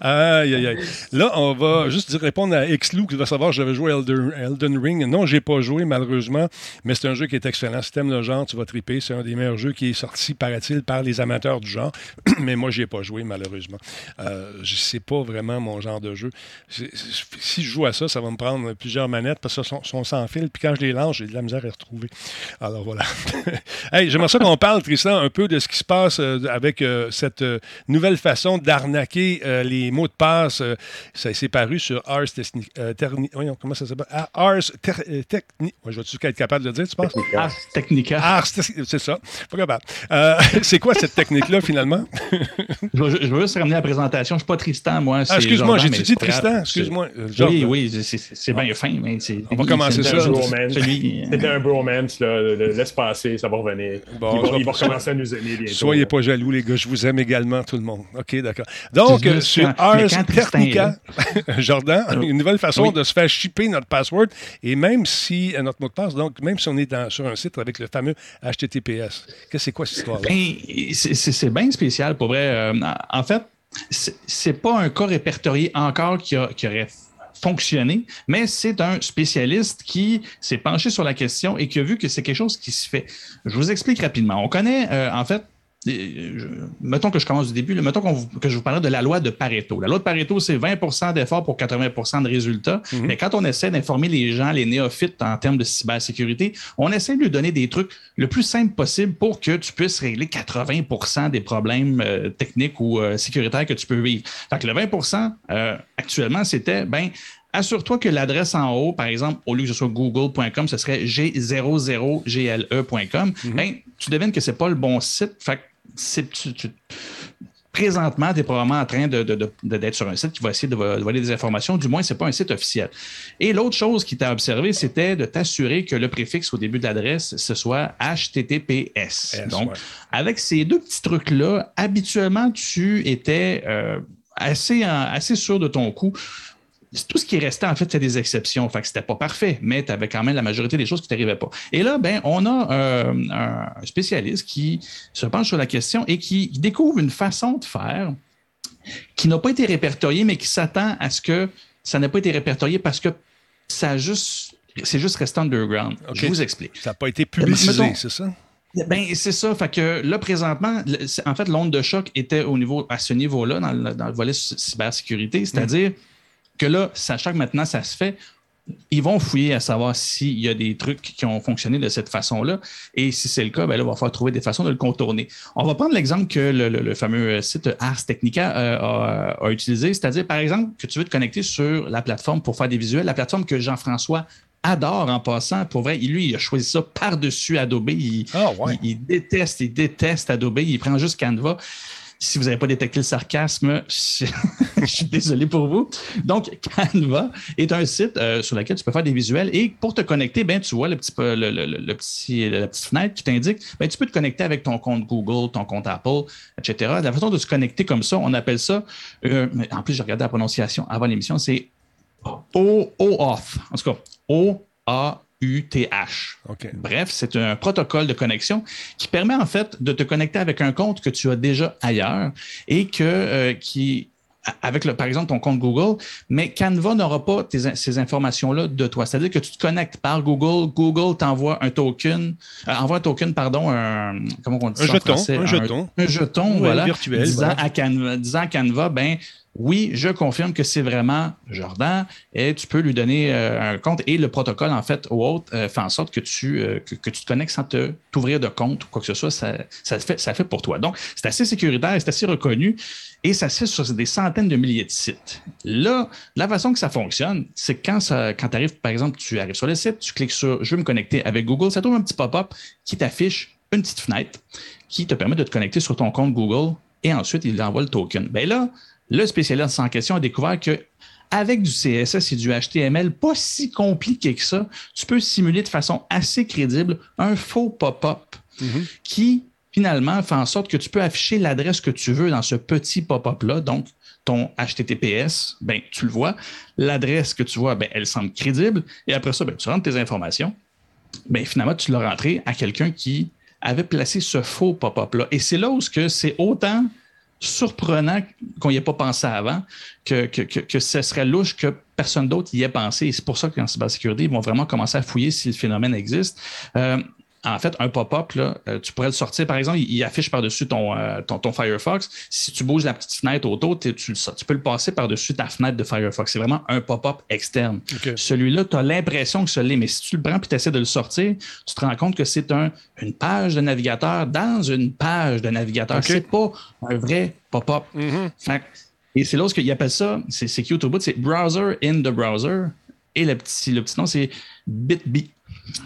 Speaker 1: Aïe, aïe, aïe. Là, on va juste répondre à Exlou qui va savoir j'avais joué Elden, Elden Ring. Non, j'ai pas joué, malheureusement, mais c'est un jeu qui est excellent. Si t'aimes le genre, tu vas triper. C'est un des meilleurs jeux qui est sorti, paraît-il, par les amateurs du genre. mais moi, n'y ai pas joué, malheureusement. Euh, sais pas vraiment mon genre de jeu. Si je joue à ça, ça va me prendre plusieurs manettes parce que sont, sans fil. Puis quand je les lance, j'ai de la misère à retrouver. Alors voilà. hey, J'aimerais ça qu'on parle, Tristan, un peu de ce qui se passe euh, avec euh, cette euh, nouvelle façon d'arnaquer les mots de passe. ça s'est paru sur Ars Technica. comment ça s'appelle? Ah, Ars Technica. je vais-tu être capable de le dire, tu penses?
Speaker 3: Ars Technica.
Speaker 1: Ars, c'est ça. Pas capable. c'est quoi cette technique-là, finalement?
Speaker 3: je, veux, juste ramener la présentation. Suis pas Tristan, moi.
Speaker 1: Ah, excuse-moi, j'ai dit Tristan? Excuse-moi.
Speaker 3: Oui, oui, c'est bien fin. Mais
Speaker 1: On va commencer ça.
Speaker 2: C'était un bromance. Laisse passer, ça va revenir. il, va, recommencer à nous aimer bientôt.
Speaker 1: Soyez pas jaloux, les gars. Je vous aime également, tout le monde. OK, d'accord. Donc, sur Ars Technica, Jordan, une nouvelle façon de se faire shipper notre password et même si euh, notre mot de passe, donc même si on est sur un site avec le fameux HTTPS. Qu'est-ce que c'est quoi cette histoire-là?
Speaker 3: Ben, c'est bien spécial pour vrai. Euh, en fait, c'est pas un cas répertorié encore qui, aurait fonctionné, mais c'est un spécialiste qui s'est penché sur la question et qui a vu que c'est quelque chose qui se fait. Je vous explique rapidement. On connaît, euh, en fait, mettons que je commence du début, mettons que je vous parlais de la loi de Pareto. La loi de Pareto, c'est 20% d'efforts pour 80% de résultats. Mhm. Mais quand on essaie d'informer les gens, les néophytes en termes de cybersécurité, on essaie de lui donner des trucs le plus simple possible pour que tu puisses régler 80% des problèmes euh, techniques ou euh, sécuritaires que tu peux vivre. Fait que le 20% euh, actuellement, c'était, ben, assure-toi que l'adresse en haut, par exemple, au lieu que ce soit google.com, ce serait g00gle.com. Mhm. ben, tu devines que ce n'est pas le bon site. Fait présentement, tu es probablement en train d'être sur un site qui va essayer de voler des informations. Du moins, ce n'est pas un site officiel. Et l'autre chose qui t'a observé, c'était de t'assurer que le préfixe au début de l'adresse, ce soit HTTPS. Donc, avec ces deux petits trucs-là, habituellement, tu étais euh, assez, assez sûr de ton coup tout ce qui restait, en fait, c'est des exceptions. Fait que c'était pas parfait, mais tu avais quand même la majorité des choses qui t'arrivaient pas. Et là, ben, on a euh, un spécialiste qui se penche sur la question et qui découvre une façon de faire qui n'a pas été répertoriée, mais qui s'attend à ce que ça n'ait pas été répertorié parce que ça juste, c'est juste resté underground. Je vous explique.
Speaker 1: Ça n'a pas été publicisé, c'est ça?
Speaker 3: Ben, c'est ça. Fait que là, présentement, en fait, l'onde de choc était au niveau, à ce niveau-là, dans, le, volet cybersécurité, c'est-à-dire que là, sachant que maintenant ça se fait, ils vont fouiller à savoir s'il y a des trucs qui ont fonctionné de cette façon-là. Et si c'est le cas, ben là, il va falloir trouver des façons de le contourner. On va prendre l'exemple que le, fameux site Ars Technica euh, a, utilisé, c'est-à-dire, par exemple, que tu veux te connecter sur la plateforme pour faire des visuels, la plateforme que Jean-François adore en passant. Pour vrai, lui, il a choisi ça par-dessus Adobe. Il, ah, il, déteste, il déteste Adobe. Il prend juste Canva. Si vous n'avez pas détecté le sarcasme, je, suis désolé pour vous. Donc, Canva est un site euh, sur lequel tu peux faire des visuels et pour te connecter, ben, tu vois le petit, le, petit, la petite fenêtre qui t'indique, ben, tu peux te connecter avec ton compte Google, ton compte Apple, etc. La façon de se connecter comme ça, on appelle ça, euh, en plus, j'ai regardé la prononciation avant l'émission, c'est O-Auth. En tout cas, O-A UTH. Bref, c'est un protocole de connexion qui permet en fait de te connecter avec un compte que tu as déjà ailleurs et que euh, qui avec le, par exemple ton compte Google, mais Canva n'aura pas ces informations-là de toi. C'est-à-dire que tu te connectes par Google, Google t'envoie un token, euh, envoie un token, pardon, un comment on dit
Speaker 1: un jeton, un, jeton,
Speaker 3: un, jeton, voilà, virtuel, disant à Canva, disant à Canva, ben oui, je confirme que c'est vraiment Jordan et tu peux lui donner euh, un compte et le protocole, en fait, ou autre, euh, fait en sorte que tu, euh, que, te connectes sans te, t'ouvrir de compte ou quoi que ce soit. Ça, ça, fait, pour toi. Donc, c'est assez sécuritaire, c'est assez reconnu et ça se fait sur des centaines de milliers de sites. Là, la façon que ça fonctionne, c'est quand, quand tu arrives, par exemple, tu arrives sur le site, tu cliques sur Je veux me connecter avec Google, ça trouve un petit pop-up qui t'affiche une petite fenêtre qui te permet de te connecter sur ton compte Google et ensuite il envoie le token. Bien là, le spécialiste en question a découvert que avec du CSS et du HTML pas si compliqué que ça, tu peux simuler de façon assez crédible un faux pop-up mhm. qui finalement fait en sorte que tu peux afficher l'adresse que tu veux dans ce petit pop-up-là. Donc, ton HTTPS, ben, tu le vois. L'adresse que tu vois, ben, elle semble crédible. Et après ça, ben, tu rentres tes informations. Ben, finalement, tu l'as rentré à quelqu'un qui avait placé ce faux pop-up-là. Et c'est là où c'est autant surprenant qu'on n'y ait pas pensé avant, que, que, que, ce serait louche que personne d'autre y ait pensé. Et c'est pour ça qu'en cybersécurité, ils vont vraiment commencer à fouiller si le phénomène existe. Euh, en fait, un pop-up, euh, tu pourrais le sortir, par exemple, il, affiche par-dessus euh, ton, ton, Firefox. Si tu bouges la petite fenêtre autour, tu, tu, peux le passer par-dessus ta fenêtre de Firefox. C'est vraiment un pop-up externe. Celui-là, tu as l'impression que ce l'est, mais si tu le prends et tu essaies de le sortir, tu te rends compte que c'est un, une page de navigateur dans une page de navigateur. Ce C'est pas un vrai pop-up. Mm-hmm. Et c'est là ce qu'il appelle ça, c'est cute au bout, c'est browser in the browser. Et le petit, le petit nom, c'est BitB.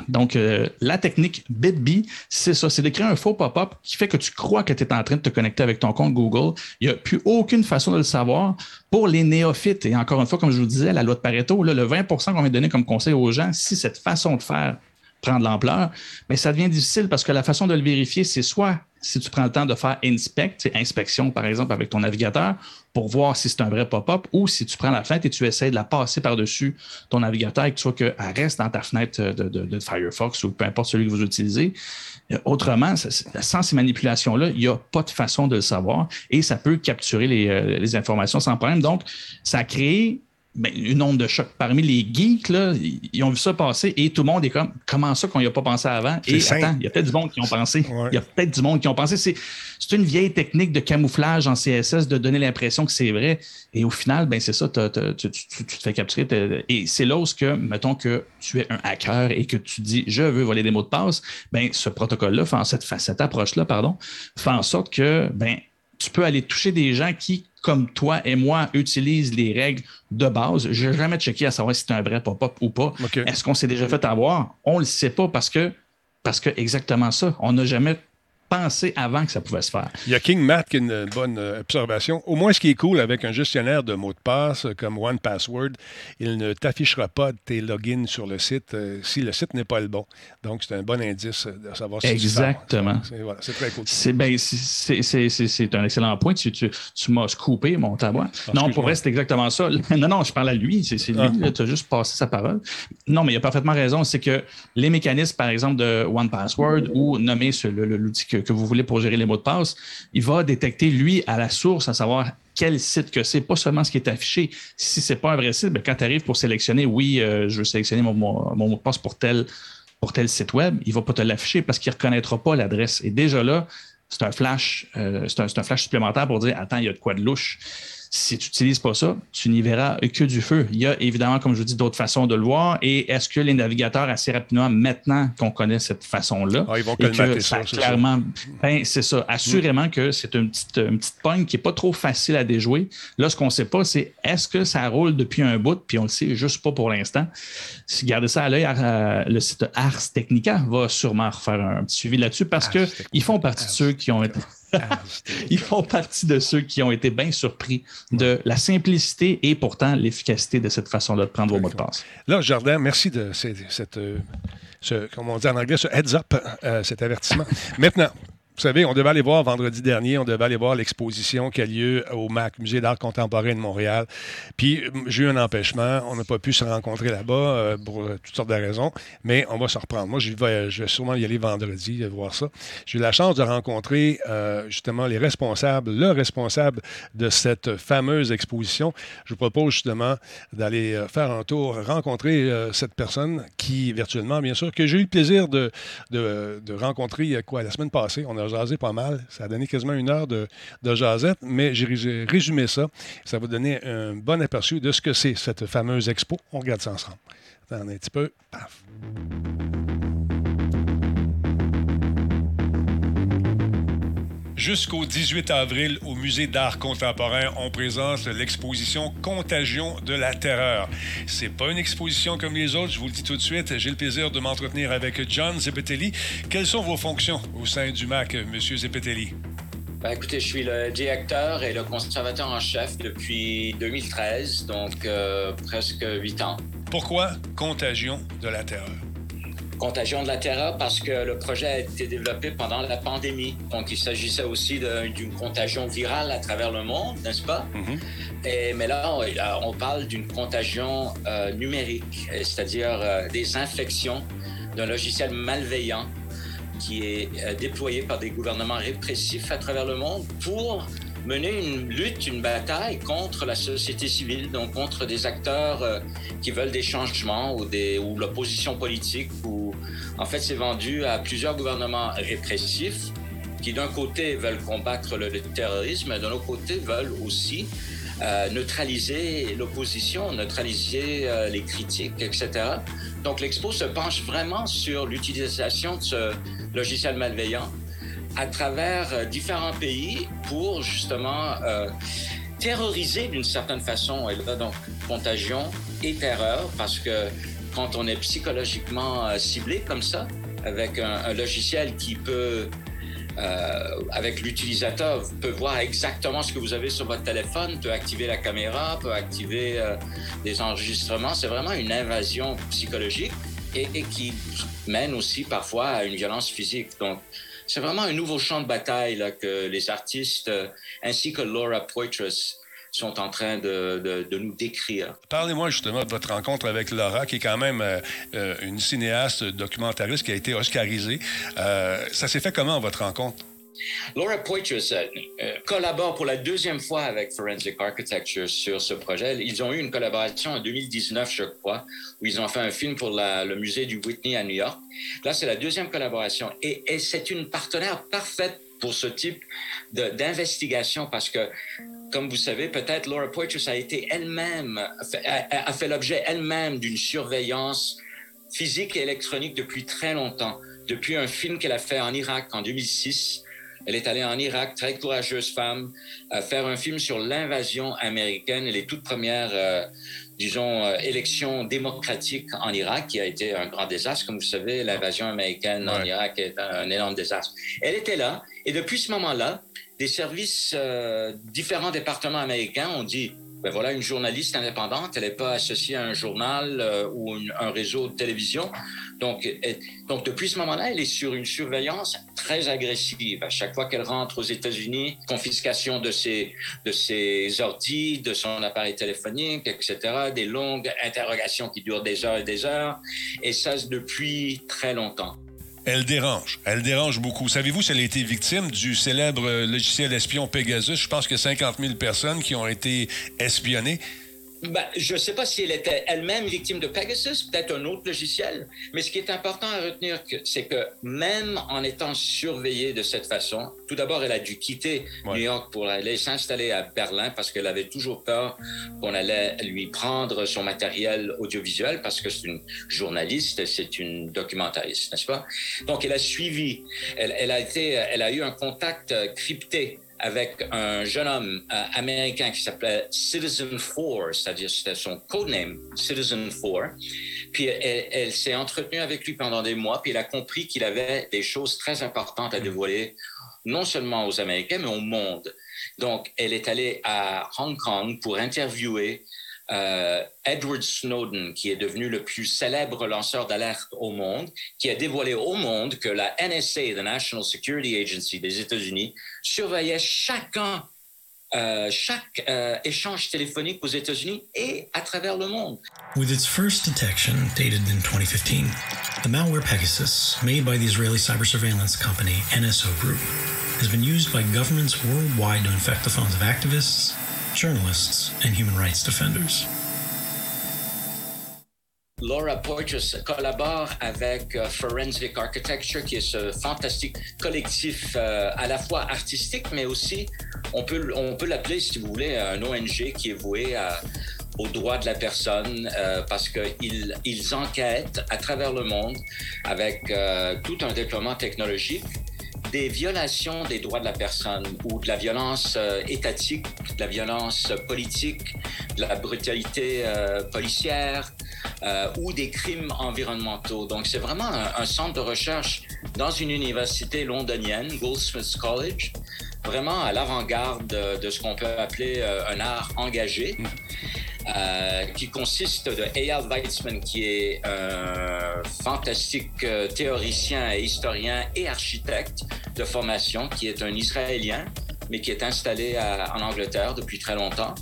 Speaker 3: Donc, euh, la technique BitB, c'est ça, c'est d'écrire un faux pop-up qui fait que tu crois que tu es en train de te connecter avec ton compte Google. Il n'y a plus aucune façon de le savoir pour les néophytes. Et encore une fois, comme je vous disais, la loi de Pareto, le 20% qu'on vient donner comme conseil aux gens, si cette façon de faire prend de l'ampleur, mais ça devient difficile parce que la façon de le vérifier, c'est soit si tu prends le temps de faire inspect, inspection par exemple avec ton navigateur pour voir si c'est un vrai pop-up ou si tu prends la fenêtre et tu essaies de la passer par-dessus ton navigateur et que tu vois qu'elle reste dans ta fenêtre de, Firefox ou peu importe celui que vous utilisez. Euh, autrement, sans ces manipulations-là, il n'y a pas de façon de le savoir et ça peut capturer les, euh, les informations sans problème. Donc, ça a créé ben, une onde de choc. Parmi les geeks, là, ils ont vu ça passer et tout le monde est comme comment ça qu'on n'y a pas pensé avant? Et attends, il y a peut-être du monde qui ont pensé. Il y a peut-être du monde qui ont pensé. C'est, une vieille technique de camouflage en CSS de donner l'impression que c'est vrai. Et au final, ben c'est ça, tu, te fais capturer. Et c'est là où, que, mettons que tu es un hacker et que tu dis je veux voler des mots de passe, ben ce protocole-là, cette, cette approche-là, pardon, fait en sorte que ben, tu peux aller toucher des gens qui, comme toi et moi, utilisent les règles de base. Je n'ai jamais checké à savoir si c'est un vrai pop-up ou pas. Est-ce qu'on s'est déjà fait avoir? On ne le sait pas parce que, parce que exactement ça. On n'a jamais penser avant que ça pouvait se faire.
Speaker 1: Il y a King Matt qui a une bonne euh, observation. Au moins, ce qui est cool avec un gestionnaire de mots de passe euh, comme One Password, il ne t'affichera pas tes logins sur le site euh, si le site n'est pas le bon. Donc, c'est un bon indice de savoir si
Speaker 3: Exactement.
Speaker 1: C'est très cool.
Speaker 3: Ben, c'est un excellent point. Tu, tu, tu m'as coupé mon tabouin. Ah, non, pour vrai, c'est exactement ça. Non, non, je parle à lui. C'est lui. Ah. Tu as juste passé sa parole. Non, mais il a parfaitement raison. C'est que les mécanismes, par exemple, de One Password ou nommer l'outil que que, vous voulez pour gérer les mots de passe, il va détecter, lui, à la source, à savoir quel site que c'est, pas seulement ce qui est affiché. Si c'est pas un vrai site, ben, quand tu arrives pour sélectionner, oui, euh, je veux sélectionner mon, mot de passe pour tel, pour tel site web, il va pas te l'afficher parce qu'il reconnaîtra pas l'adresse. Et déjà là, c'est un flash, euh, c'est un, flash supplémentaire pour dire attends, il y a de quoi de louche. Si tu n'utilises pas ça, tu n'y verras que du feu. Il y a évidemment, comme je vous dis, d'autres façons de le voir. Et est-ce que les navigateurs, assez rapidement, maintenant qu'on connaît cette façon-là,
Speaker 1: ah, ils vont que ça,
Speaker 3: clairement, ben, c'est ça. Assurément que c'est une petite, une petite pogne qui n'est pas trop facile à déjouer. Là, ce qu'on ne sait pas, c'est est-ce que ça roule depuis un bout, puis on le sait juste pas pour l'instant. Si gardez ça à l'œil, euh, le site Ars Technica va sûrement refaire un petit suivi là-dessus parce qu'ils font partie de ceux qui ont été. Ils font partie de ceux qui ont été bien surpris de la simplicité et pourtant l'efficacité de cette façon-là de prendre vos mots de passe.
Speaker 1: Là, Jardin, merci de cette, euh, ce, comment on dit en anglais, ce heads up, euh, cet avertissement. Maintenant, vous savez, on devait aller voir vendredi dernier, on devait aller voir l'exposition qui a lieu au MAC, Musée d'art contemporain de Montréal. Puis j'ai eu un empêchement, on n'a pas pu se rencontrer là-bas euh, pour euh, toutes sortes de raisons, mais on va se reprendre. Moi, je vais, sûrement y aller vendredi, euh, voir ça. J'ai eu la chance de rencontrer justement les responsables, le responsable de cette fameuse exposition. Je vous propose justement d'aller faire un tour, rencontrer cette personne qui, virtuellement, bien sûr, que j'ai eu le plaisir de, de, rencontrer quoi, la semaine passée. Jasé pas mal. Ça a donné quasiment une heure de, de jasette, mais j'ai résumé ça. Ça va donner un bon aperçu de ce que c'est, cette fameuse expo. On regarde ça ensemble. Attendez un petit peu. Paf. Jusqu'au 18 avril, au Musée d'art contemporain, on présente l'exposition Contagion de la terreur. C'est pas une exposition comme les autres, je vous le dis tout de suite. J'ai le plaisir de m'entretenir avec John Zepetelli. Quelles sont vos fonctions au sein du MAC, Monsieur Zepetelli?
Speaker 5: Ben, écoutez, je suis le directeur et le conservateur en chef depuis 2013, donc euh, presque huit ans.
Speaker 1: Pourquoi Contagion de la terreur?
Speaker 5: Contagion de la terreur parce que le projet a été développé pendant la pandémie. Donc, il s'agissait aussi d'une contagion virale à travers le monde, n'est-ce pas?
Speaker 1: Mm-hmm.
Speaker 5: Et, mais là, on, parle d'une contagion euh, numérique, c'est-à-dire euh, des infections d'un logiciel malveillant qui est euh, déployé par des gouvernements répressifs à travers le monde pour mener une lutte, une bataille contre la société civile, donc contre des acteurs euh, qui veulent des changements ou, des, ou l'opposition politique. Ou, en fait, c'est vendu à plusieurs gouvernements répressifs qui, d'un côté, veulent combattre le, terrorisme, et d'un autre côté, veulent aussi euh, neutraliser l'opposition, neutraliser euh, les critiques, etc. Donc, l'expo se penche vraiment sur l'utilisation de ce logiciel malveillant à travers euh, différents pays pour justement terroriser d'une certaine façon. Et là, donc, contagion et terreur, parce que quand on est psychologiquement euh, ciblé comme ça, avec un, logiciel qui peut, avec l'utilisateur, peut voir exactement ce que vous avez sur votre téléphone, peut activer la caméra, peut activer des enregistrements. C'est vraiment une invasion psychologique et, qui mène aussi parfois à une violence physique. Donc, c'est vraiment un nouveau champ de bataille que les artistes euh, ainsi que Laura Poitras sont en train de, nous décrire.
Speaker 1: Parlez-moi justement de votre rencontre avec Laura, qui est quand même euh, euh, une cinéaste documentariste qui a été oscarisée. ça s'est fait comment, votre rencontre?
Speaker 5: Laura Poitras euh, euh, collabore pour la deuxième fois avec Forensic Architecture sur ce projet. Ils ont eu une collaboration en 2019, je crois, où ils ont fait un film pour le musée du Whitney à New York. Là, c'est la deuxième collaboration et, c'est une partenaire parfaite pour ce type d'investigation parce que, comme vous savez, peut-être Laura Poitras a été elle-même, a, a fait l'objet elle-même d'une surveillance physique et électronique depuis très longtemps, depuis un film qu'elle a fait en Irak en 2006 elle est allée en Irak, très courageuse femme, à faire un film sur l'invasion américaine et les toutes premières, euh, disons, euh, élections démocratiques en Irak, qui a été un grand désastre. Comme vous savez, l'invasion américaine en Irak est un, énorme désastre. Elle était là, et depuis ce moment-là, des services, euh, différents départements américains ont dit ben voilà une journaliste indépendante, elle n'est pas associée à un journal euh, ou un réseau de télévision. Donc, donc depuis ce moment-là, elle est sur une surveillance très agressive. À chaque fois qu'elle rentre aux États-Unis, confiscation de ses, de ses ordi, de son appareil téléphonique, etc., des longues interrogations qui durent des heures et des heures, et ça depuis très longtemps.
Speaker 1: Elle dérange. Elle dérange beaucoup. Savez-vous si elle a été victime du célèbre logiciel espion Pegasus? Je pense que 50 000 personnes qui ont été espionnées.
Speaker 5: Ben, je ne sais pas si elle était elle-même victime de Pegasus, peut-être un autre logiciel, mais ce qui est important à retenir, c'est que même en étant surveillée de cette façon, tout d'abord, elle a dû quitter New York pour aller s'installer à Berlin parce qu'elle avait toujours peur qu'on allait lui prendre son matériel audiovisuel parce que c'est une journaliste, c'est une documentariste, n'est-ce pas? Donc, elle a suivi, elle, elle, a été, elle a eu un contact crypté avec un jeune homme euh, américain qui s'appelait Citizen 4, c'est-à-dire c'était son codename Citizen 4. Puis elle, s'est entretenue avec lui pendant des mois, puis elle a compris qu'il avait des choses très importantes à dévoiler, non seulement aux Américains, mais au monde. Donc, elle est allée à Hong Kong pour interviewer euh, Edward Snowden, qui est devenu le plus célèbre lanceur d'alerte au monde, qui a dévoilé au monde que la NSA, the National Security Agency des États-Unis, surveillait euh, chaque euh, échange téléphonique aux États-Unis et à travers le monde.
Speaker 6: With its first detection dated in 2015, the malware Pegasus, made by the Israeli cyber surveillance company NSO Group, has been used by governments worldwide to infect the phones of activists, journalists, and human rights defenders.
Speaker 5: Laura Porges collabore avec euh, Forensic Architecture, qui est ce fantastique collectif euh, à la fois artistique, mais aussi, on peut, on peut l'appeler, si vous voulez, un ONG qui est voué à, aux droits de la personne euh, parce qu'ils ils enquêtent à travers le monde avec tout un déploiement technologique des violations des droits de la personne ou de la violence euh, étatique, de la violence politique, de la brutalité euh, policière euh, ou des crimes environnementaux. Donc, c'est vraiment un, centre de recherche dans une université londonienne, Goldsmiths College, vraiment à l'avant-garde de, ce qu'on peut appeler un art engagé. Euh, qui consiste de Eyal Weizmann, qui est un fantastique euh, théoricien et historien et architecte de formation, qui est un Israélien, mais qui est installé en Angleterre depuis très longtemps,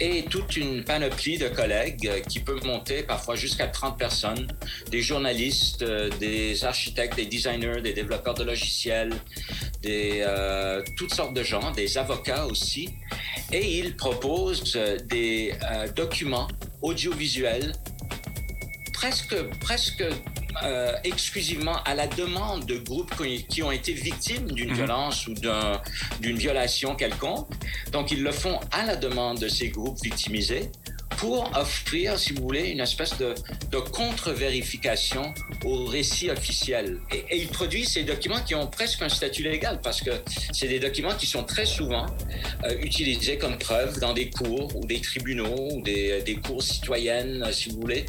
Speaker 5: et toute une panoplie de collègues euh, qui peut monter parfois jusqu'à 30 personnes, des journalistes, des architectes, des designers, des développeurs de logiciels, des, toutes sortes de gens, des avocats aussi. Et il propose euh, des euh, documents audiovisuels presque, presque euh, exclusivement à la demande de groupes qui ont été victimes d'une mhm. violence ou d'une violation quelconque. Donc, ils le font à la demande de ces groupes victimisés pour offrir, si vous voulez, une espèce de, contre-vérification au récit officiel. Et, il produit ces documents qui ont presque un statut légal parce que c'est des documents qui sont très souvent euh, utilisés comme preuve dans des cours ou des tribunaux ou des, cours citoyennes, si vous voulez.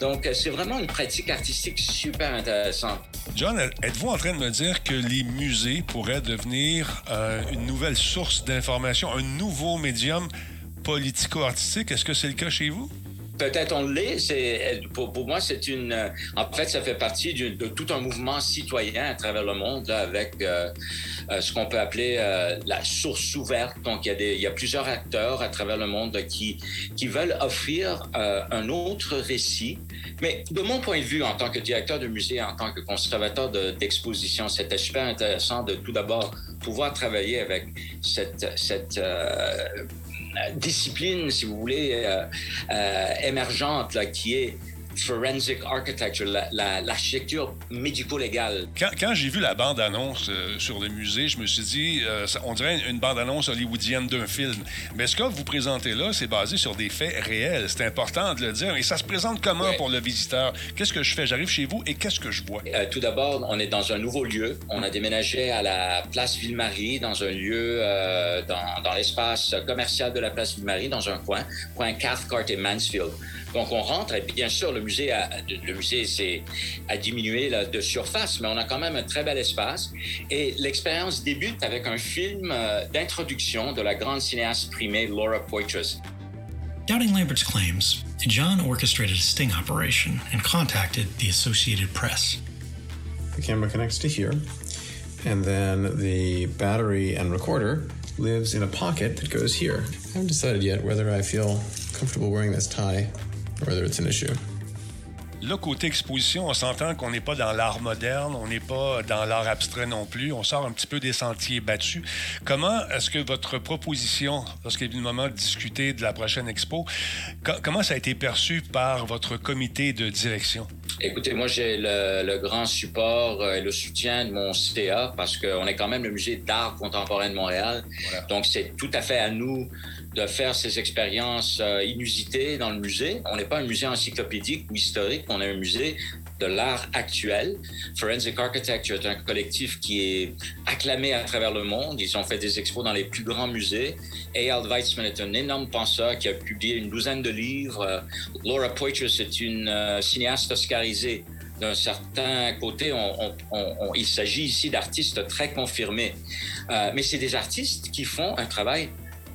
Speaker 5: Donc, c'est vraiment une pratique artistique super intéressante.
Speaker 1: John, êtes-vous en train de me dire que les musées pourraient devenir euh, une nouvelle source d'information, un nouveau médium politico-artistique? Est-ce que c'est le cas chez vous?
Speaker 5: Peut-être on l'est. Pour, pour, moi, c'est une. Euh, en fait, ça fait partie de tout un mouvement citoyen à travers le monde avec euh, euh, ce qu'on peut appeler la source ouverte. Donc, il y, a plusieurs acteurs à travers le monde qui, qui veulent offrir un autre récit. Mais de mon point de vue, en tant que directeur de musée, en tant que conservateur d'exposition, c'était super intéressant de tout d'abord pouvoir travailler avec cette, cette discipline, si vous voulez, euh, euh, émergente qui est forensic architecture, l'architecture la, médico-légale.
Speaker 1: Quand, quand j'ai vu la bande-annonce euh, sur le musée, je me suis dit, euh, on dirait une bande-annonce hollywoodienne d'un film. Mais ce que vous présentez là, c'est basé sur des faits réels. C'est important de le dire. Et ça se présente comment pour le visiteur? Qu'est-ce que je fais? J'arrive chez vous et qu'est-ce que je vois?
Speaker 5: Euh, tout d'abord, on est dans un nouveau lieu. On a déménagé à la place Ville-Marie, dans un lieu, dans, dans l'espace commercial de la place Ville-Marie, dans un coin, coin Cathcart et Mansfield. Donc, on rentre, et bien sûr, le musée a, le musée a diminué de surface, mais on a quand même un très bel espace. Et l'expérience débute avec un film euh, d'introduction de la grande cinéaste primée Laura Poitras.
Speaker 6: Doubting Lambert's claims, John orchestrated a sting operation and contacted the Associated Press.
Speaker 7: The camera connects to here, and then the battery and recorder lives in a pocket that goes here. I haven't decided yet whether I feel comfortable wearing this tie whether it's an issue.
Speaker 1: Là, côté exposition, on s'entend qu'on n'est pas dans l'art moderne, on n'est pas dans l'art abstrait non plus. On sort un petit peu des sentiers battus. Comment est-ce que votre proposition, lorsqu'il est venu le moment de discuter de la prochaine expo, comment ça a été perçu par votre comité de direction?
Speaker 5: Écoutez, moi, j'ai le, grand support euh, et le soutien de mon CA parce qu'on est quand même le musée d'art contemporain de Montréal. Donc, c'est tout à fait à nous de faire ces expériences euh, inusitées dans le musée. On n'est pas un musée encyclopédique ou historique, on est un musée de l'art actuel. Forensic Architecture est un collectif qui est acclamé à travers le monde. Ils ont fait des expos dans les plus grands musées. Eyal Weizmann est un énorme penseur qui a publié une douzaine de livres. Laura Poitras est une euh, cinéaste oscarisée d'un certain côté, il s'agit ici d'artistes très confirmés. Euh, mais c'est des artistes qui font un travail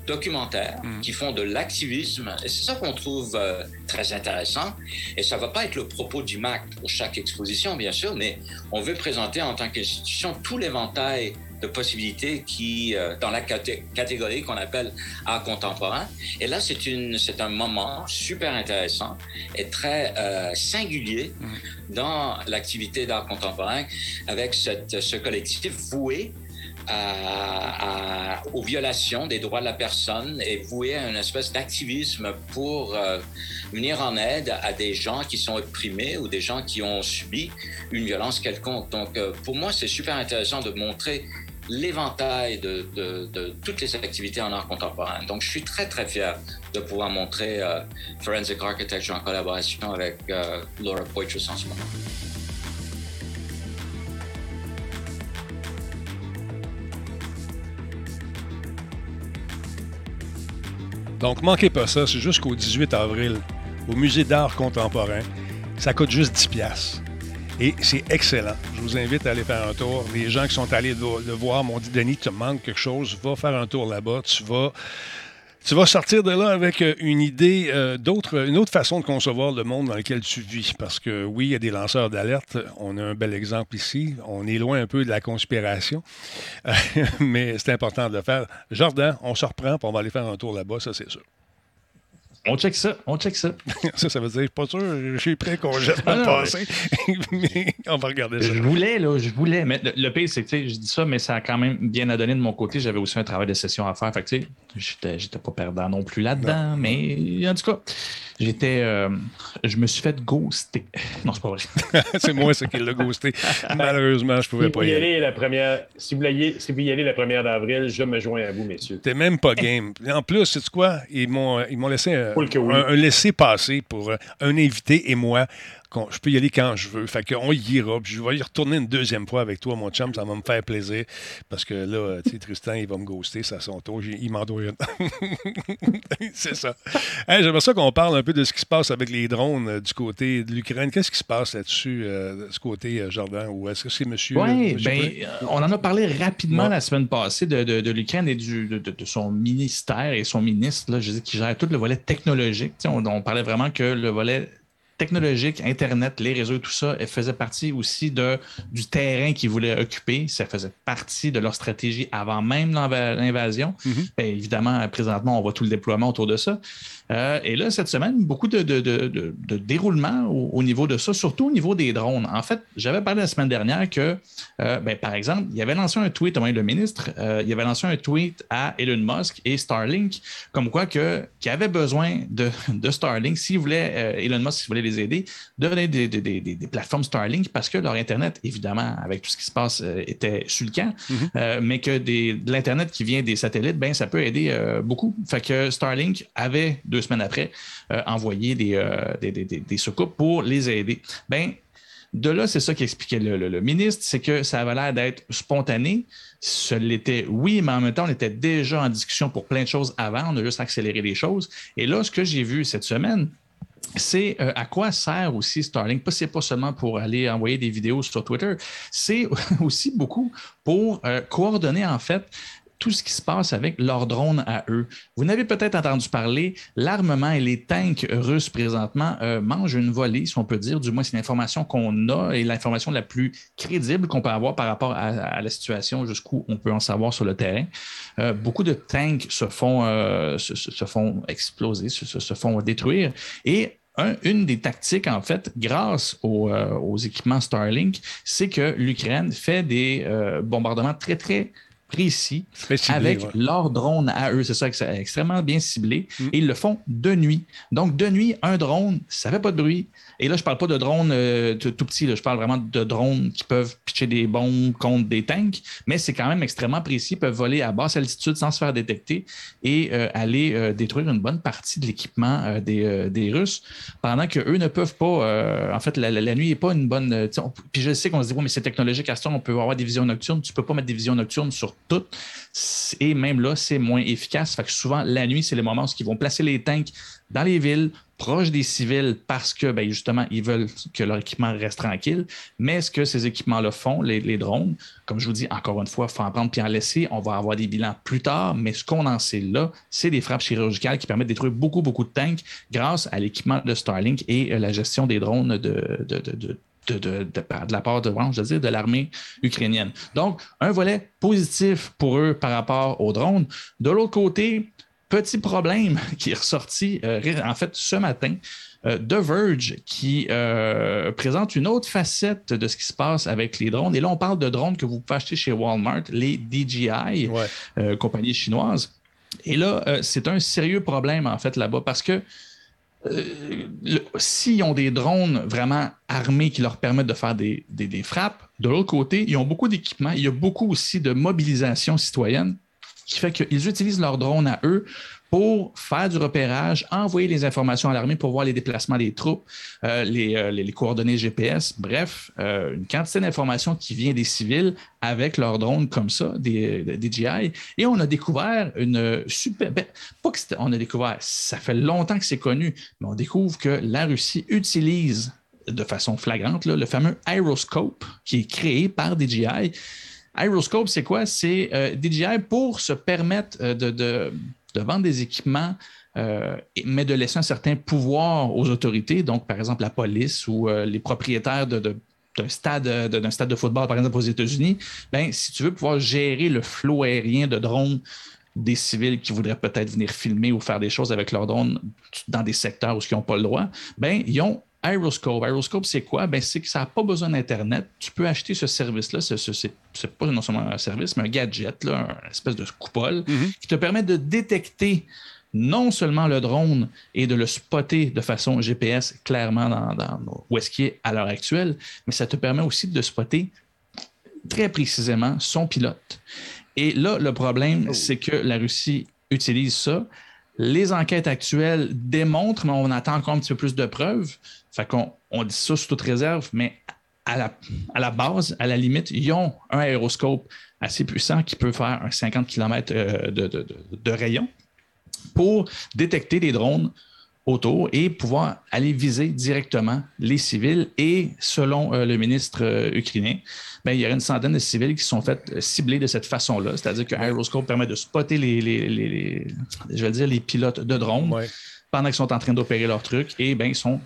Speaker 5: documentaires mm. qui font de l'activisme. Et c'est ça qu'on trouve euh, très intéressant. Et ça va pas être le propos du MAC pour chaque exposition, bien sûr, mais on veut présenter en tant qu'institution tout l'éventail de possibilités qui, euh, dans la catégorie qu'on appelle art contemporain. Et là, c'est une, c'est un moment super intéressant et très euh, singulier mm. dans l'activité d'art contemporain avec cette, ce collectif voué aux violations des droits de la personne et voué à une espèce d'activisme pour euh, venir en aide à des gens qui sont opprimés ou des gens qui ont subi une violence quelconque. Donc, euh, pour moi, c'est super intéressant de montrer l'éventail de, toutes les activités en art contemporain. Donc, je suis très, très fier de pouvoir montrer euh, Forensic Architecture en collaboration avec Laura Poitras en ce moment.
Speaker 1: Donc, manquez pas ça, c'est jusqu'au 18 avril au Musée d'art contemporain. Ça coûte juste 10$. Et c'est excellent. Je vous invite à aller faire un tour. Les gens qui sont allés le voir m'ont dit Denis, tu manques quelque chose, va faire un tour là-bas. Tu vas Tu vas sortir de là avec euh, une idée euh, d'autre, une autre façon de concevoir le monde dans lequel tu vis. Parce que oui, il y a des lanceurs d'alerte. On a un bel exemple ici. On est loin un peu de la conspiration. mais c'est important de le faire. Jordan, on se reprend, puis on va aller faire un tour là-bas, ça c'est sûr.
Speaker 3: On check ça, on check ça.
Speaker 1: ça, ça veut dire, pas sûr, je suis prêt qu'on jette le passé, mais on va regarder ça.
Speaker 3: Je voulais, là, je voulais, mais le, pire, c'est que, je dis ça, mais ça a quand même bien à donner de mon côté. J'avais aussi un travail de session à faire, fait que, tu sais, j'étais pas perdant non plus là-dedans, mais en tout cas, j'étais, euh, je me suis fait ghoster. Non, c'est pas vrai.
Speaker 1: c'est moi, ce qui l'a ghosté. Malheureusement, je pouvais
Speaker 2: si
Speaker 1: pas y aller.
Speaker 2: La première, si, vous si vous y allez la première d'avril, je me joins à vous, messieurs.
Speaker 1: T'es même pas game. En plus, sais quoi? Ils m'ont laissé un, un laisser-passer pour euh, un invité et moi je peux y aller quand je veux. Fait qu'on y ira. Puis je vais y retourner une deuxième fois avec toi, mon chum. Ça va me faire plaisir. Parce que là, tu sais, Tristan, il va me ghoster, ça son tour. Il m'en doit C'est ça. J'aimerais ça qu'on parle un peu de ce qui se passe avec les drones euh, du côté de l'Ukraine. Qu'est-ce qui se passe là-dessus, euh, de ce côté, euh, Jordan? Ou est-ce que c'est monsieur.
Speaker 3: Oui, bien, on en a parlé rapidement la semaine passée de, de, l'Ukraine et du, de, son ministère et son ministre, là, je dis, qui gère tout le volet technologique. On, on parlait vraiment que le volet technologique, Internet, les réseaux, tout ça, elle faisait partie aussi de, du terrain qu'ils voulaient occuper. Ça faisait partie de leur stratégie avant même l'invasion. Mm-hmm. évidemment, présentement, on voit tout le déploiement autour de ça. Euh, et là, cette semaine, beaucoup de, de, de, de déroulement au, niveau de ça, surtout au niveau des drones. En fait, j'avais parlé la semaine dernière que, euh, ben, par exemple, il avait lancé un tweet, au moins le ministre, euh, il avait lancé un tweet à Elon Musk et Starlink, comme quoi que, qu'il avait besoin de, Starlink, s'il voulait, Elon Musk, s'il voulait les aider, de donner des, des, des, des, plateformes Starlink parce que leur Internet, évidemment, avec tout ce qui se passe, était sur le camp, mm-hmm. mais que de l'Internet qui vient des satellites, ben, ça peut aider beaucoup. Fait que Starlink avait deux semaines après, euh, envoyer des, euh, des, des, des, secours pour les aider. Ben, de là, c'est ça qu'expliquait le, le, ministre, c'est que ça avait l'air d'être spontané. Ce l'était, oui, mais en même temps, on était déjà en discussion pour plein de choses avant. On a juste accéléré les choses. Et là, ce que j'ai vu cette semaine, c'est euh, à quoi sert aussi Starlink? C'est pas seulement pour aller envoyer des vidéos sur Twitter, c'est aussi beaucoup pour coordonner en fait tout ce qui se passe avec leurs drones à eux. Vous n'avez peut-être entendu parler, l'armement et les tanks russes présentement euh, mangent une volée, si on peut dire. Du moins, c'est l'information qu'on a et l'information la plus crédible qu'on peut avoir par rapport à, la situation, jusqu'où on peut en savoir sur le terrain. Euh, beaucoup de tanks se font, euh, se, font exploser, se, font détruire. Et une des tactiques, en fait, grâce aux, équipements Starlink, c'est que l'Ukraine fait des bombardements très, très précis avec leur drone à eux. C'est ça, c'est extrêmement bien ciblé. Mm. Et ils le font de nuit. Donc, de nuit, un drone, ça fait pas de bruit. Et là, je parle pas de drones euh, tout, petits, je parle vraiment de drones qui peuvent pitcher des bombes contre des tanks, mais c'est quand même extrêmement précis. Ils peuvent voler à basse altitude sans se faire détecter et euh, aller euh, détruire une bonne partie de l'équipement des, des, Russes pendant qu'eux ne peuvent pas. en fait, la, nuit n'est pas une bonne. puis je sais qu'on se dit, bon, mais c'est technologique à ce on peut avoir des visions nocturnes. Tu peux pas mettre des visions nocturnes sur tout. Et même là, c'est moins efficace. Fait que souvent, la nuit, c'est le moment où ils vont placer les tanks dans les villes, proches des civils, parce que ben, justement, ils veulent que leur équipement reste tranquille. Mais ce que ces équipements-là font, les, drones, comme je vous dis, encore une fois, il faut en prendre puis en laisser. On va avoir des bilans plus tard, mais ce qu'on en sait là, c'est des frappes chirurgicales qui permettent de détruire beaucoup, beaucoup de tanks grâce à l'équipement de Starlink et euh, la gestion des drones de, la part de, je dire, de l'armée ukrainienne. Donc, un volet positif pour eux par rapport aux drones. De l'autre côté, petit problème qui est ressorti euh, en fait ce matin. Euh, The Verge qui euh, présente une autre facette de ce qui se passe avec les drones. Et là, on parle de drones que vous pouvez acheter chez Walmart, les DJI, compagnie chinoise. Et là, c'est un sérieux problème en fait là-bas parce que euh, s'ils ont des drones vraiment armés qui leur permettent de faire des, des frappes, de l'autre côté, ils ont beaucoup d'équipements. Il y a beaucoup aussi de mobilisation citoyenne qui fait qu'ils utilisent leurs drones à eux pour faire du repérage, envoyer les informations à l'armée pour voir les déplacements des troupes, euh, euh, les, coordonnées GPS, bref, euh, une quantité d'informations qui vient des civils avec leurs drones comme ça, des, GI. Et on a découvert une super... Ben, pas que on a découvert, ça fait longtemps que c'est connu, mais on découvre que la Russie utilise de façon flagrante le fameux Aeroscope qui est créé par DJI. Aeroscope, c'est quoi? C'est DJI pour se permettre de vendre des équipements, euh, mais de laisser un certain pouvoir aux autorités, donc par exemple la police ou euh, les propriétaires de, d'un stade, d'un stade de football, par exemple aux États-Unis, ben, si tu veux pouvoir gérer le flot aérien de drones des civils qui voudraient peut-être venir filmer ou faire des choses avec leurs drones dans des secteurs où ils n'ont pas le droit, ben, ils ont Aeroscope. Aeroscope, c'est quoi? Ben, c'est que ça n'a pas besoin d'Internet. Tu peux acheter ce service-là. Ce, ce, c'est pas non seulement un service, mais un gadget, là, une espèce de coupole mm-hmm. qui te permet de détecter non seulement le drone et de le spotter de façon GPS clairement dans, dans où est-ce qu'il est à l'heure actuelle, mais ça te permet aussi de spotter très précisément son pilote. Et là, le problème, oh. c'est que la Russie utilise ça. Les enquêtes actuelles démontrent, mais on attend encore un petit peu plus de preuves. Fait qu'on on dit ça sous toute réserve, mais à la, base, à la limite, ils ont un aéroscope assez puissant qui peut faire un 50 km euh, de, de rayon pour détecter des drones autour et pouvoir aller viser directement les civils. Et selon euh, le ministre euh, ukrainien, ben, il y a une centaine de civils qui sont faits euh, ciblés de cette façon-là. C'est-à-dire que Aeroscope permet de spotter les, je vais dire, les pilotes de drones pendant qu'ils sont en train d'opérer leur truc et ben, ils sont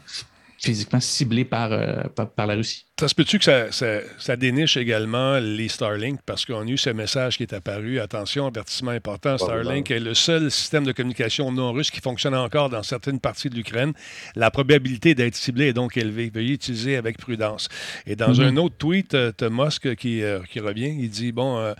Speaker 3: physiquement ciblés par, par la Russie.
Speaker 1: Ça se peut-tu que ça, ça, déniche également les Starlink? Parce qu'on a eu ce message qui est apparu. Attention, avertissement important. Starlink est le seul système de communication non russe qui fonctionne encore dans certaines parties de l'Ukraine. La probabilité d'être ciblé est donc élevée. Veuillez utiliser avec prudence. Et dans mm-hmm. un autre tweet, euh, tu Musk qui, euh, qui, revient. Il dit bon, euh,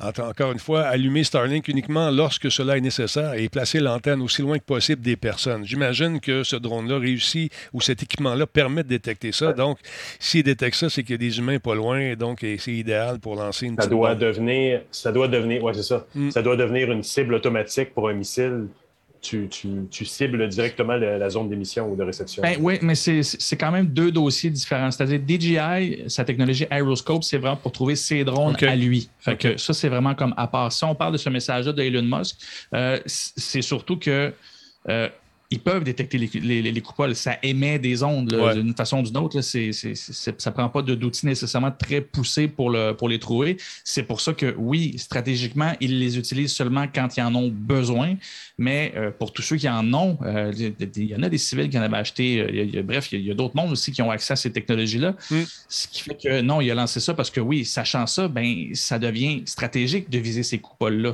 Speaker 1: encore une fois, allumer Starlink uniquement lorsque cela est nécessaire et placer l'antenne aussi loin que possible des personnes. J'imagine que ce drone-là réussit ou cet équipement-là permet de détecter ça. Donc, s'il détecte ça, c'est qu'il y a des humains pas loin, donc c'est idéal pour lancer une
Speaker 2: ça doit devenir, Ça doit devenir, ouais, c'est ça. Mm. Ça doit devenir une cible automatique pour un missile. Tu, tu, cibles directement la, zone d'émission ou de réception.
Speaker 3: Ben, oui, mais c'est quand même deux dossiers différents. C'est-à-dire DJI, sa technologie Aeroscope, c'est vraiment pour trouver ses drones à lui. Fait que ça, c'est vraiment comme à part. Si on parle de ce message-là de Elon Musk, euh, c'est surtout que euh, ils peuvent détecter les, les, coupoles. Ça émet des ondes d'une façon ou d'une autre. C'est, ça ne prend pas d'outils nécessairement très poussés pour, le, pour les trouver. C'est pour ça que, oui, stratégiquement, ils les utilisent seulement quand ils en ont besoin. Mais euh, pour tous ceux qui en ont, euh, il y en a des civils qui en avaient acheté. Euh, bref, il y a, d'autres mondes aussi qui ont accès à ces technologies-là. Mm. Ce qui fait que, non, il a lancé ça parce que, oui, sachant ça, ben, ça devient stratégique de viser ces coupoles-là.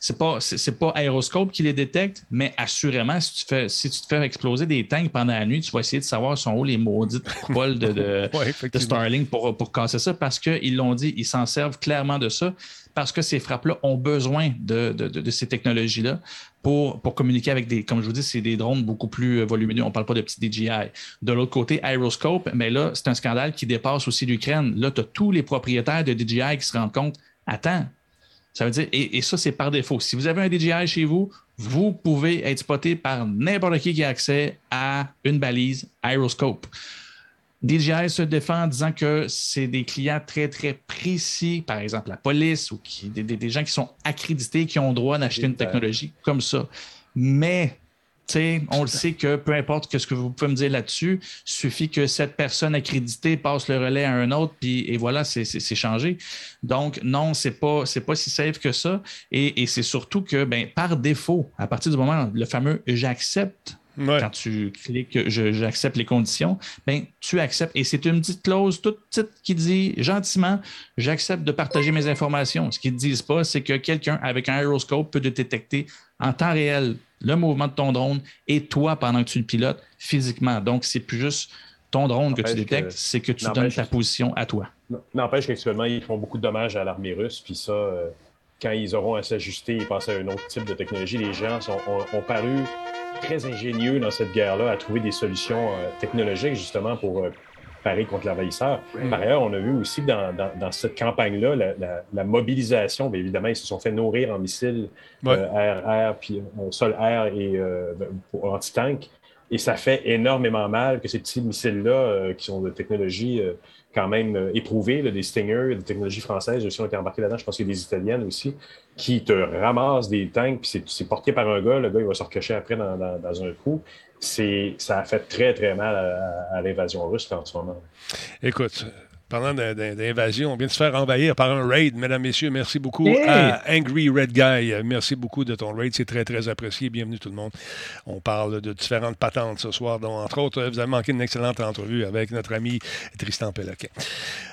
Speaker 3: Ce n'est pas, c'est, pas Aéroscope qui les détecte, mais assurément, si tu fais si tu te fais exploser des tanks pendant la nuit, tu vas essayer de savoir sont où les maudites coupoles de, de, Starlink pour, pour casser ça parce qu'ils l'ont dit, ils s'en servent clairement de ça parce que ces frappes-là ont besoin de, de ces technologies-là pour, pour, communiquer avec des, comme je vous dis, c'est des drones beaucoup plus volumineux. On ne parle pas de petits DJI. De l'autre côté, Aeroscope, mais là, c'est un scandale qui dépasse aussi l'Ukraine. Là, tu as tous les propriétaires de DJI qui se rendent compte, attends, ça veut dire, et, et ça, c'est par défaut. Si vous avez un DJI chez vous, vous pouvez être spoté par n'importe qui qui a accès à une balise Aeroscope. DJI se défend en disant que c'est des clients très, très précis, par exemple la police ou qui, des, des gens qui sont accrédités, qui ont droit d'acheter une technologie comme ça. Mais on le sait que peu importe ce que vous pouvez me dire là-dessus, suffit que cette personne accréditée passe le relais à un autre, puis et voilà, c'est changé. Donc, non, c'est pas, pas si safe que ça. Et, c'est surtout que, ben, par défaut, à partir du moment, le fameux j'accepte Quand tu cliques j'accepte les conditions, ben, tu acceptes. Et c'est une petite clause toute petite qui dit gentiment j'accepte de partager mes informations. Ce qu'ils ne disent pas, c'est que quelqu'un avec un aéroscope peut te détecter en temps réel le mouvement de ton drone et toi pendant que tu le pilotes physiquement. Donc, c'est plus juste ton drone que tu détectes, c'est que tu donnes ta position à toi.
Speaker 2: N'empêche qu'actuellement, ils font beaucoup de dommages à l'armée russe, puis ça, euh, quand ils auront à s'ajuster et passer à un autre type de technologie, les gens ont, paru très ingénieux dans cette guerre-là à trouver des solutions euh, technologiques justement pour euh, parer contre l'envahisseur. Par ailleurs, on a vu aussi dans, cette campagne-là la, mobilisation. Bien évidemment, ils se sont fait nourrir en missiles air-air, puis sol-air et ben, anti-tank. Et ça fait énormément mal que ces petits missiles-là, euh, qui sont de technologie euh, quand même euh, éprouvée, des Stinger, des technologies françaises aussi ont été embarquées là-dedans, je pense qu'il y a des Italiennes aussi, qui te ramassent des tanks, puis c'est porté par un gars, le gars il va se recocher après dans, un coup. Ça a fait très, très mal à, l'invasion russe en ce moment.
Speaker 1: Écoute, Parlant d'in- d'in- d'invasion, on vient de se faire envahir par un raid. Mesdames, Messieurs, merci beaucoup
Speaker 3: Hey!
Speaker 1: à Angry Red Guy. Merci beaucoup de ton raid. C'est très, très apprécié. Bienvenue tout le monde. On parle de différentes patentes ce soir. dont, entre autres, vous avez manqué une excellente entrevue avec notre ami Tristan Péloquin.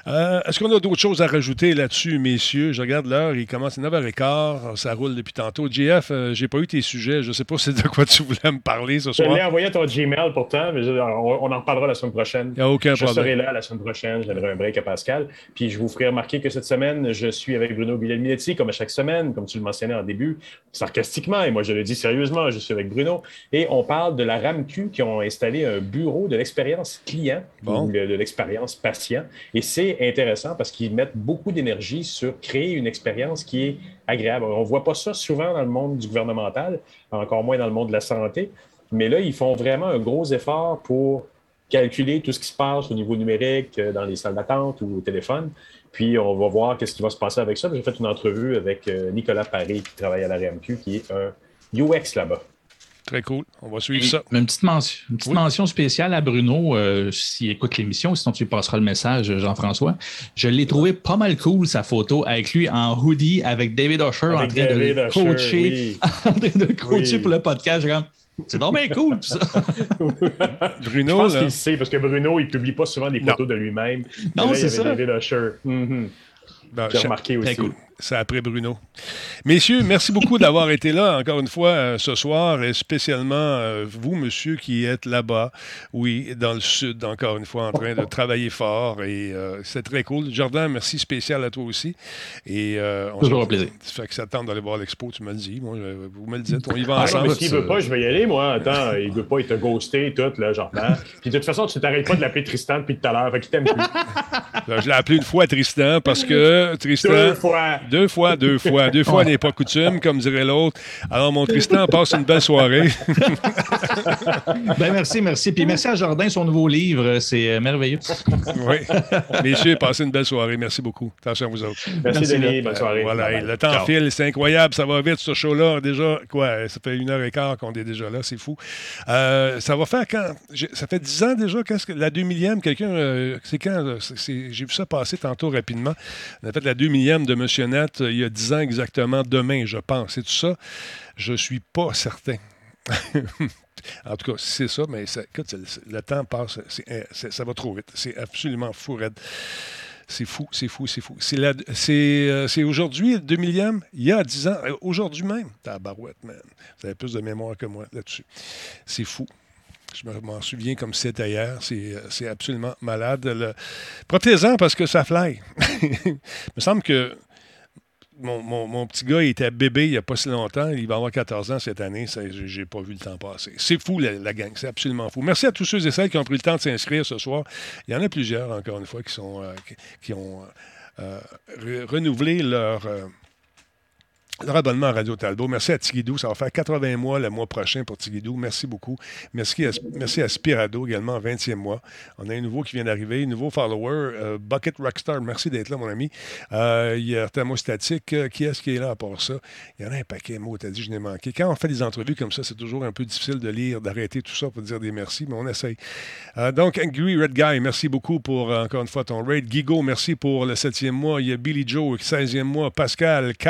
Speaker 1: Euh, Est-ce qu'on a d'autres choses à rajouter là-dessus, messieurs? Je regarde l'heure. Il commence à 9h15. Ça roule depuis tantôt. JF, euh, j'ai pas eu tes sujets. Je sais pas c'est de quoi tu voulais me parler ce
Speaker 2: Je l'ai
Speaker 1: soir.
Speaker 2: envoyé à ton Gmail pourtant, mais je- on, en reparlera la semaine prochaine.
Speaker 1: Il n'y a aucun
Speaker 2: Je serai
Speaker 1: problème.
Speaker 2: là la semaine prochaine, je break à Pascal. Puis je vous ferai remarquer que cette semaine, je suis avec Bruno Guglielminetti, comme à chaque semaine, comme tu le mentionnais en début, sarcastiquement, et moi je le dis sérieusement, je suis avec Bruno. Et on parle de la RAMQ qui ont installé un bureau de l'expérience client
Speaker 1: Bon.
Speaker 2: ou le- de l'expérience patient. Et c'est intéressant parce qu'ils mettent beaucoup d'énergie sur créer une expérience qui est agréable. On ne voit pas ça souvent dans le monde du gouvernemental, encore moins dans le monde de la santé. Mais là, ils font vraiment un gros effort pour calculer tout ce qui se passe au niveau numérique, euh, dans les salles d'attente ou au téléphone. Puis on va voir qu'est-ce qui va se passer avec ça. J'ai fait une entrevue avec euh, Nicolas Paré, qui travaille à la RMQ, qui est un UX là-bas.
Speaker 1: Très cool. On va suivre ça.
Speaker 3: Une petite mention, une petite mention spéciale à Bruno, euh, s'il écoute l'émission, sinon tu lui passeras le message, Jean-François. Je l'ai trouvé pas mal cool, sa photo, avec lui en hoodie, avec David Usher en
Speaker 2: Avec
Speaker 3: train
Speaker 2: David
Speaker 3: de le
Speaker 2: Usher,
Speaker 3: coacher,
Speaker 2: oui.
Speaker 3: en train de coacher
Speaker 2: Oui.
Speaker 3: pour le podcast. Je suis comme, C'est donc bien cool, tout ça.
Speaker 2: Je
Speaker 1: Bruno,
Speaker 2: pense
Speaker 1: là,
Speaker 2: qu'il sait, parce que Bruno, il ne publie pas souvent des
Speaker 1: Non.
Speaker 2: photos de lui-même.
Speaker 3: Non, c'est
Speaker 2: avait
Speaker 3: ça.
Speaker 2: David Usher. Mhm.
Speaker 1: ben,
Speaker 2: J'ai remarqué aussi.
Speaker 3: cool.
Speaker 1: C'est après Bruno. Messieurs, merci beaucoup d'avoir été là encore une fois euh, ce soir et spécialement euh, vous, monsieur, qui êtes là-bas, oui, dans le sud, encore une fois, en train de travailler fort et euh, c'est très cool. Jordan, merci spécial à toi aussi. Et, euh, on
Speaker 3: Toujours un plaisir.
Speaker 1: Ça fait que ça tente d'aller voir l'expo, tu me le dis. Moi, je- vous me le dites, on y va
Speaker 3: Ah,
Speaker 1: ensemble.
Speaker 2: non, mais
Speaker 3: ça,
Speaker 2: s'il
Speaker 3: ça-
Speaker 2: veut pas, je vais y aller, moi. Attends, il veut pas, il t'a ghosté, tout, là, j'entends. Puis de toute façon, tu t'arrêtes pas de l'appeler Tristan depuis tout à l'heure, fait qu'il t'aime plus.
Speaker 1: Je l'ai appelé une fois Tristan parce que Tristan.
Speaker 2: Deux fois.
Speaker 1: Deux fois, deux fois. Deux fois n'est pas coutume, comme dirait l'autre. Alors, mon Tristan passe une belle soirée.
Speaker 3: Ben merci, merci. Puis merci à Jardin, son nouveau livre, c'est euh, merveilleux.
Speaker 1: oui. Messieurs, passez une belle soirée. Merci beaucoup. Attention à vous autres.
Speaker 2: Merci,
Speaker 3: Merci,
Speaker 2: Denis. Bonne soirée.
Speaker 1: Voilà,
Speaker 2: Bye
Speaker 1: et
Speaker 2: bye.
Speaker 1: le temps
Speaker 3: Ciao.
Speaker 1: file, c'est incroyable, ça va vite ce show-là. Déjà, quoi, ça fait une heure et quart qu'on est déjà là, c'est fou. Euh, ça va faire quand? Ça fait dix ans déjà, qu'est-ce que la 2 millième, quelqu'un, euh, c'est quand J'ai vu ça passer tantôt rapidement. On a fait la 2 millième de Monsieur Euh, il y a dix ans exactement, demain, je pense. C'est tout ça? Je suis pas certain. En tout cas, c'est ça, mais le temps passe, euh, ça va trop vite. C'est absolument fou, raide. C'est fou, c'est fou, c'est fou. C'est euh, aujourd'hui, le 2 millième, il y a 10 ans, aujourd'hui même. Tabarouette, man. Vous avez plus de mémoire que moi là-dessus. C'est fou. Je me- m'en souviens comme c'était hier. C'est, absolument malade. Le... Profitez-en parce que ça fly. il me semble que mon, petit gars était bébé il n'y a pas si longtemps. Il va avoir 14 ans cette année. J'ai, pas vu le temps passer. C'est fou, la, gang. C'est absolument fou. Merci à tous ceux et celles qui ont pris le temps de s'inscrire ce soir. Il y en a plusieurs, encore une fois, qui, sont, euh, qui, ont euh, re- renouvelé leur. Leur abonnement à Radio Talbot. Merci à Tigidou. Ça va faire 80 mois le mois prochain pour Tigidou. Merci beaucoup. Merci à, merci à Spirado également, 20e mois. On a un nouveau qui vient d'arriver, un nouveau follower, euh, Bucket Rockstar. Merci d'être là, mon ami. Euh, il y a Thermostatique. Euh, qui est-ce qui est là à part ça? Il y en a un paquet, moi, t'as dit, je n'ai manqué. Quand on fait des entrevues comme ça, c'est toujours un peu difficile de lire, d'arrêter tout ça pour dire des merci, mais on essaye. Euh, donc, Angry Red Guy, merci beaucoup pour, euh, encore une fois, ton raid. Gigo, merci pour le 7e mois. Il y a Billy Joe, 16e mois. Pascal K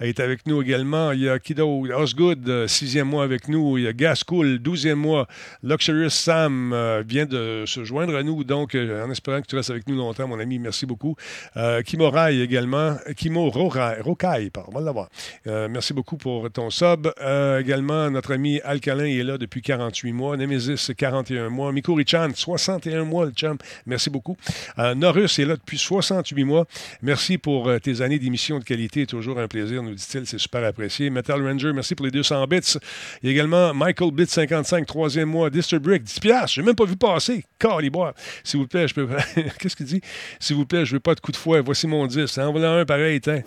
Speaker 1: est avec nous également. Il y a Kido Osgood, euh, sixième mois avec nous. Il y a Gascoul, douzième mois. Luxurious Sam euh, vient de se joindre à nous, donc euh, en espérant que tu restes avec nous longtemps, mon ami. Merci beaucoup. Kimo Rai également. Kimo Rokai, pardon, on va l'avoir. Merci beaucoup pour ton sub. Également, notre ami Alcalin est là depuis 48 mois. Nemesis, 41 mois. Mikuri-chan, 61 mois, le chum. Merci beaucoup. Norus est là depuis 68 mois. Merci pour tes années d'émission de qualité. Toujours un plaisir, nous dit-il. C'est super apprécié. Metal Ranger, merci pour les 200 bits. Il y a également Michael Bit 55, troisième mois. Disturbrick, 10 piastres. Je n'ai même pas vu passer. Caliboire. S'il vous plaît, je peux. Qu'est-ce qu'il dit? S'il vous plaît, je veux pas de coup de fouet. Voici mon 10. En voilà un pareil, tiens.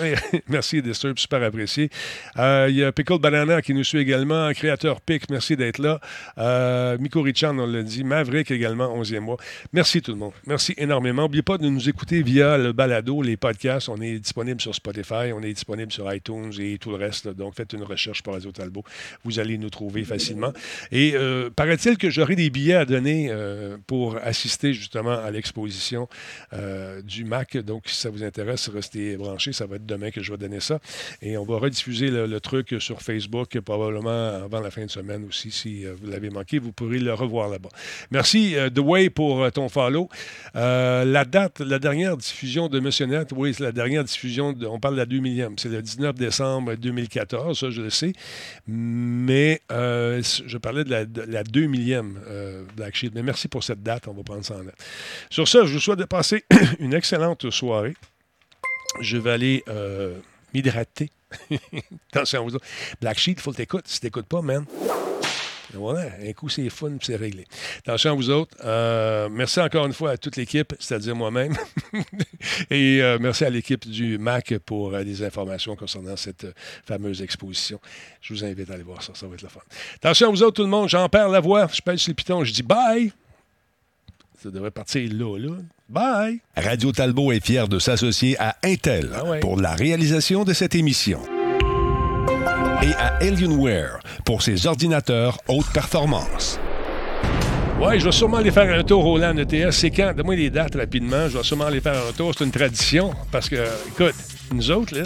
Speaker 1: merci, Disturb, super apprécié. Euh, il y a Pickle Banana qui nous suit également. Créateur Pic, merci d'être là. Euh, Miko Richard, on l'a dit. Maverick également, 11e mois. Merci tout le monde. Merci énormément. N'oubliez pas de nous écouter via le balado, les podcasts. On est disponible sur Spotify, on est disponible sur iTunes et tout le reste. Donc, faites une recherche pour Radio Talbot. Vous allez nous trouver facilement. Et euh, paraît-il que j'aurai des billets à donner euh, pour assister justement à l'exposition du MAC. Donc, si ça vous intéresse, restez branchés. Ça va être demain que je vais donner ça. Et on va rediffuser le, truc sur Facebook probablement avant la fin de semaine aussi. Si vous l'avez manqué, vous pourrez le revoir là-bas. Merci, The Way, pour ton follow. la date, la dernière diffusion de Monsieur Net, oui, c'est la dernière diffusion, on parle de la 2 millième. C'est le 19 décembre 2014, ça, je le sais. Mais je parlais de la, de la 2 millième Black Sheep. Mais merci pour cette date. On va prendre ça en note. Sur ça, je vous souhaite de passer une excellente soirée. Je vais aller euh, m'hydrater. Attention vous Black Sheet, il faut que tu écoutes. Si tu n'écoutes pas, man. Voilà, un coup c'est fun, c'est réglé. Attention à vous autres. Euh, merci encore une fois à toute l'équipe, c'est-à-dire moi-même. Et euh, merci à l'équipe du MAC pour les informations concernant cette fameuse exposition. Je vous invite à aller voir ça, ça va être le fun. Attention à vous autres, tout le monde. J'en perds la voix, je pèse sur le piton, je dis bye. Ça devrait partir là, là. Bye!
Speaker 8: Radio Talbot est fier de s'associer à Intel
Speaker 1: Ah ouais.
Speaker 8: pour la réalisation de cette émission. Et à Alienware pour ses ordinateurs haute performance.
Speaker 1: Ouais, je vais sûrement aller faire un tour au LAN ETS. C'est quand? Donne-moi les dates rapidement. Je vais sûrement aller faire un tour. C'est une tradition. Parce que, écoute, nous autres, là,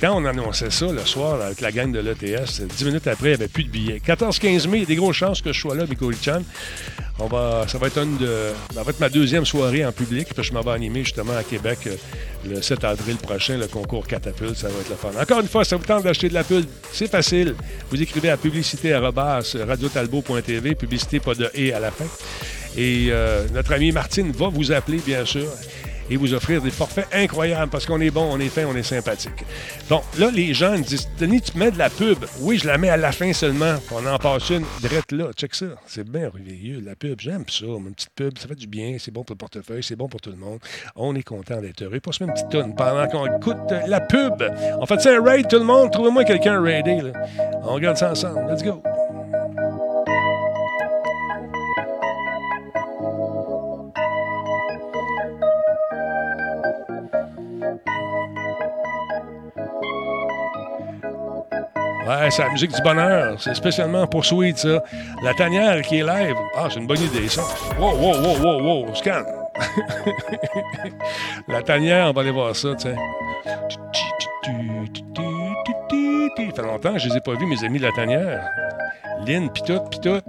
Speaker 1: quand on annonçait ça le soir avec la gang de l'ETS, 10 minutes après, il n'y avait plus de billets. 14-15 mai, il y a des grosses chances que je sois là, Miko Chan. On va, ça va être une de, ma deuxième soirée en public. Puis je m'en vais animer justement à Québec euh, le 7 avril prochain, le concours Catapulte. Ça va être le fun. Encore une fois, ça vous tente d'acheter de la pub, c'est facile. Vous écrivez à publicité radiotalbo.tv, publicité pas de et à la fin. Et euh, notre ami Martine va vous appeler, bien sûr et vous offrir des forfaits incroyables parce qu'on est bon, on est fin, on est sympathique. Bon, là, les gens me disent Denis, tu mets de la pub. Oui, je la mets à la fin seulement. On en passe une drette là. Check ça. C'est bien merveilleux, la pub. J'aime ça. Une petite pub, ça fait du bien. C'est bon pour le portefeuille, c'est bon pour tout le monde. On est content d'être heureux. Pas se mettre une petite tonne pendant qu'on écoute la pub. On fait ça un raid, tout le monde? Trouvez-moi quelqu'un à raider. Là. On regarde ça ensemble. Let's go. C'est la musique du bonheur. C'est spécialement pour Sweet, ça. La tanière qui est live. Ah, c'est une bonne idée, ça. Wow, wow, wow, wow, wow. Scan. la tanière, on va aller voir ça, tiens. Ça fait longtemps que je les ai pas vus, mes amis de la tanière. Lynn, pis tout, pis tout.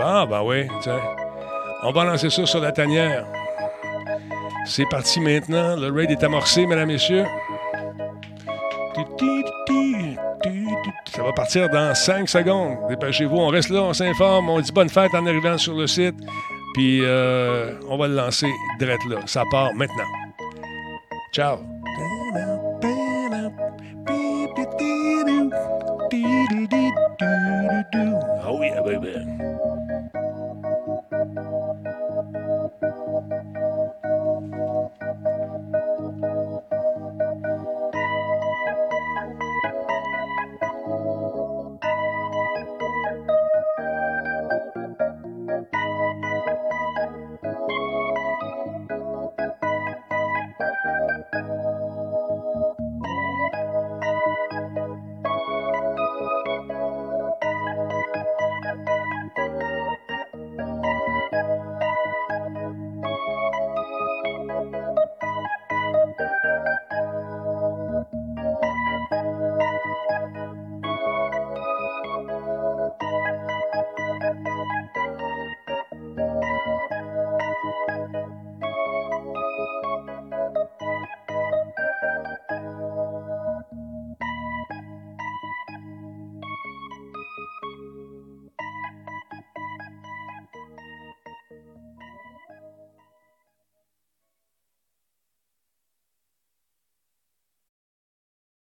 Speaker 1: Ah, bon, ben oui, tiens. On va lancer ça sur la tanière. C'est parti maintenant. Le raid est amorcé, mesdames, messieurs. Ça va partir dans 5 secondes. Dépêchez-vous, on reste là, on s'informe, on dit bonne fête en arrivant sur le site, puis euh, on va le lancer direct là. Ça part maintenant. Ciao! Oh yeah, baby.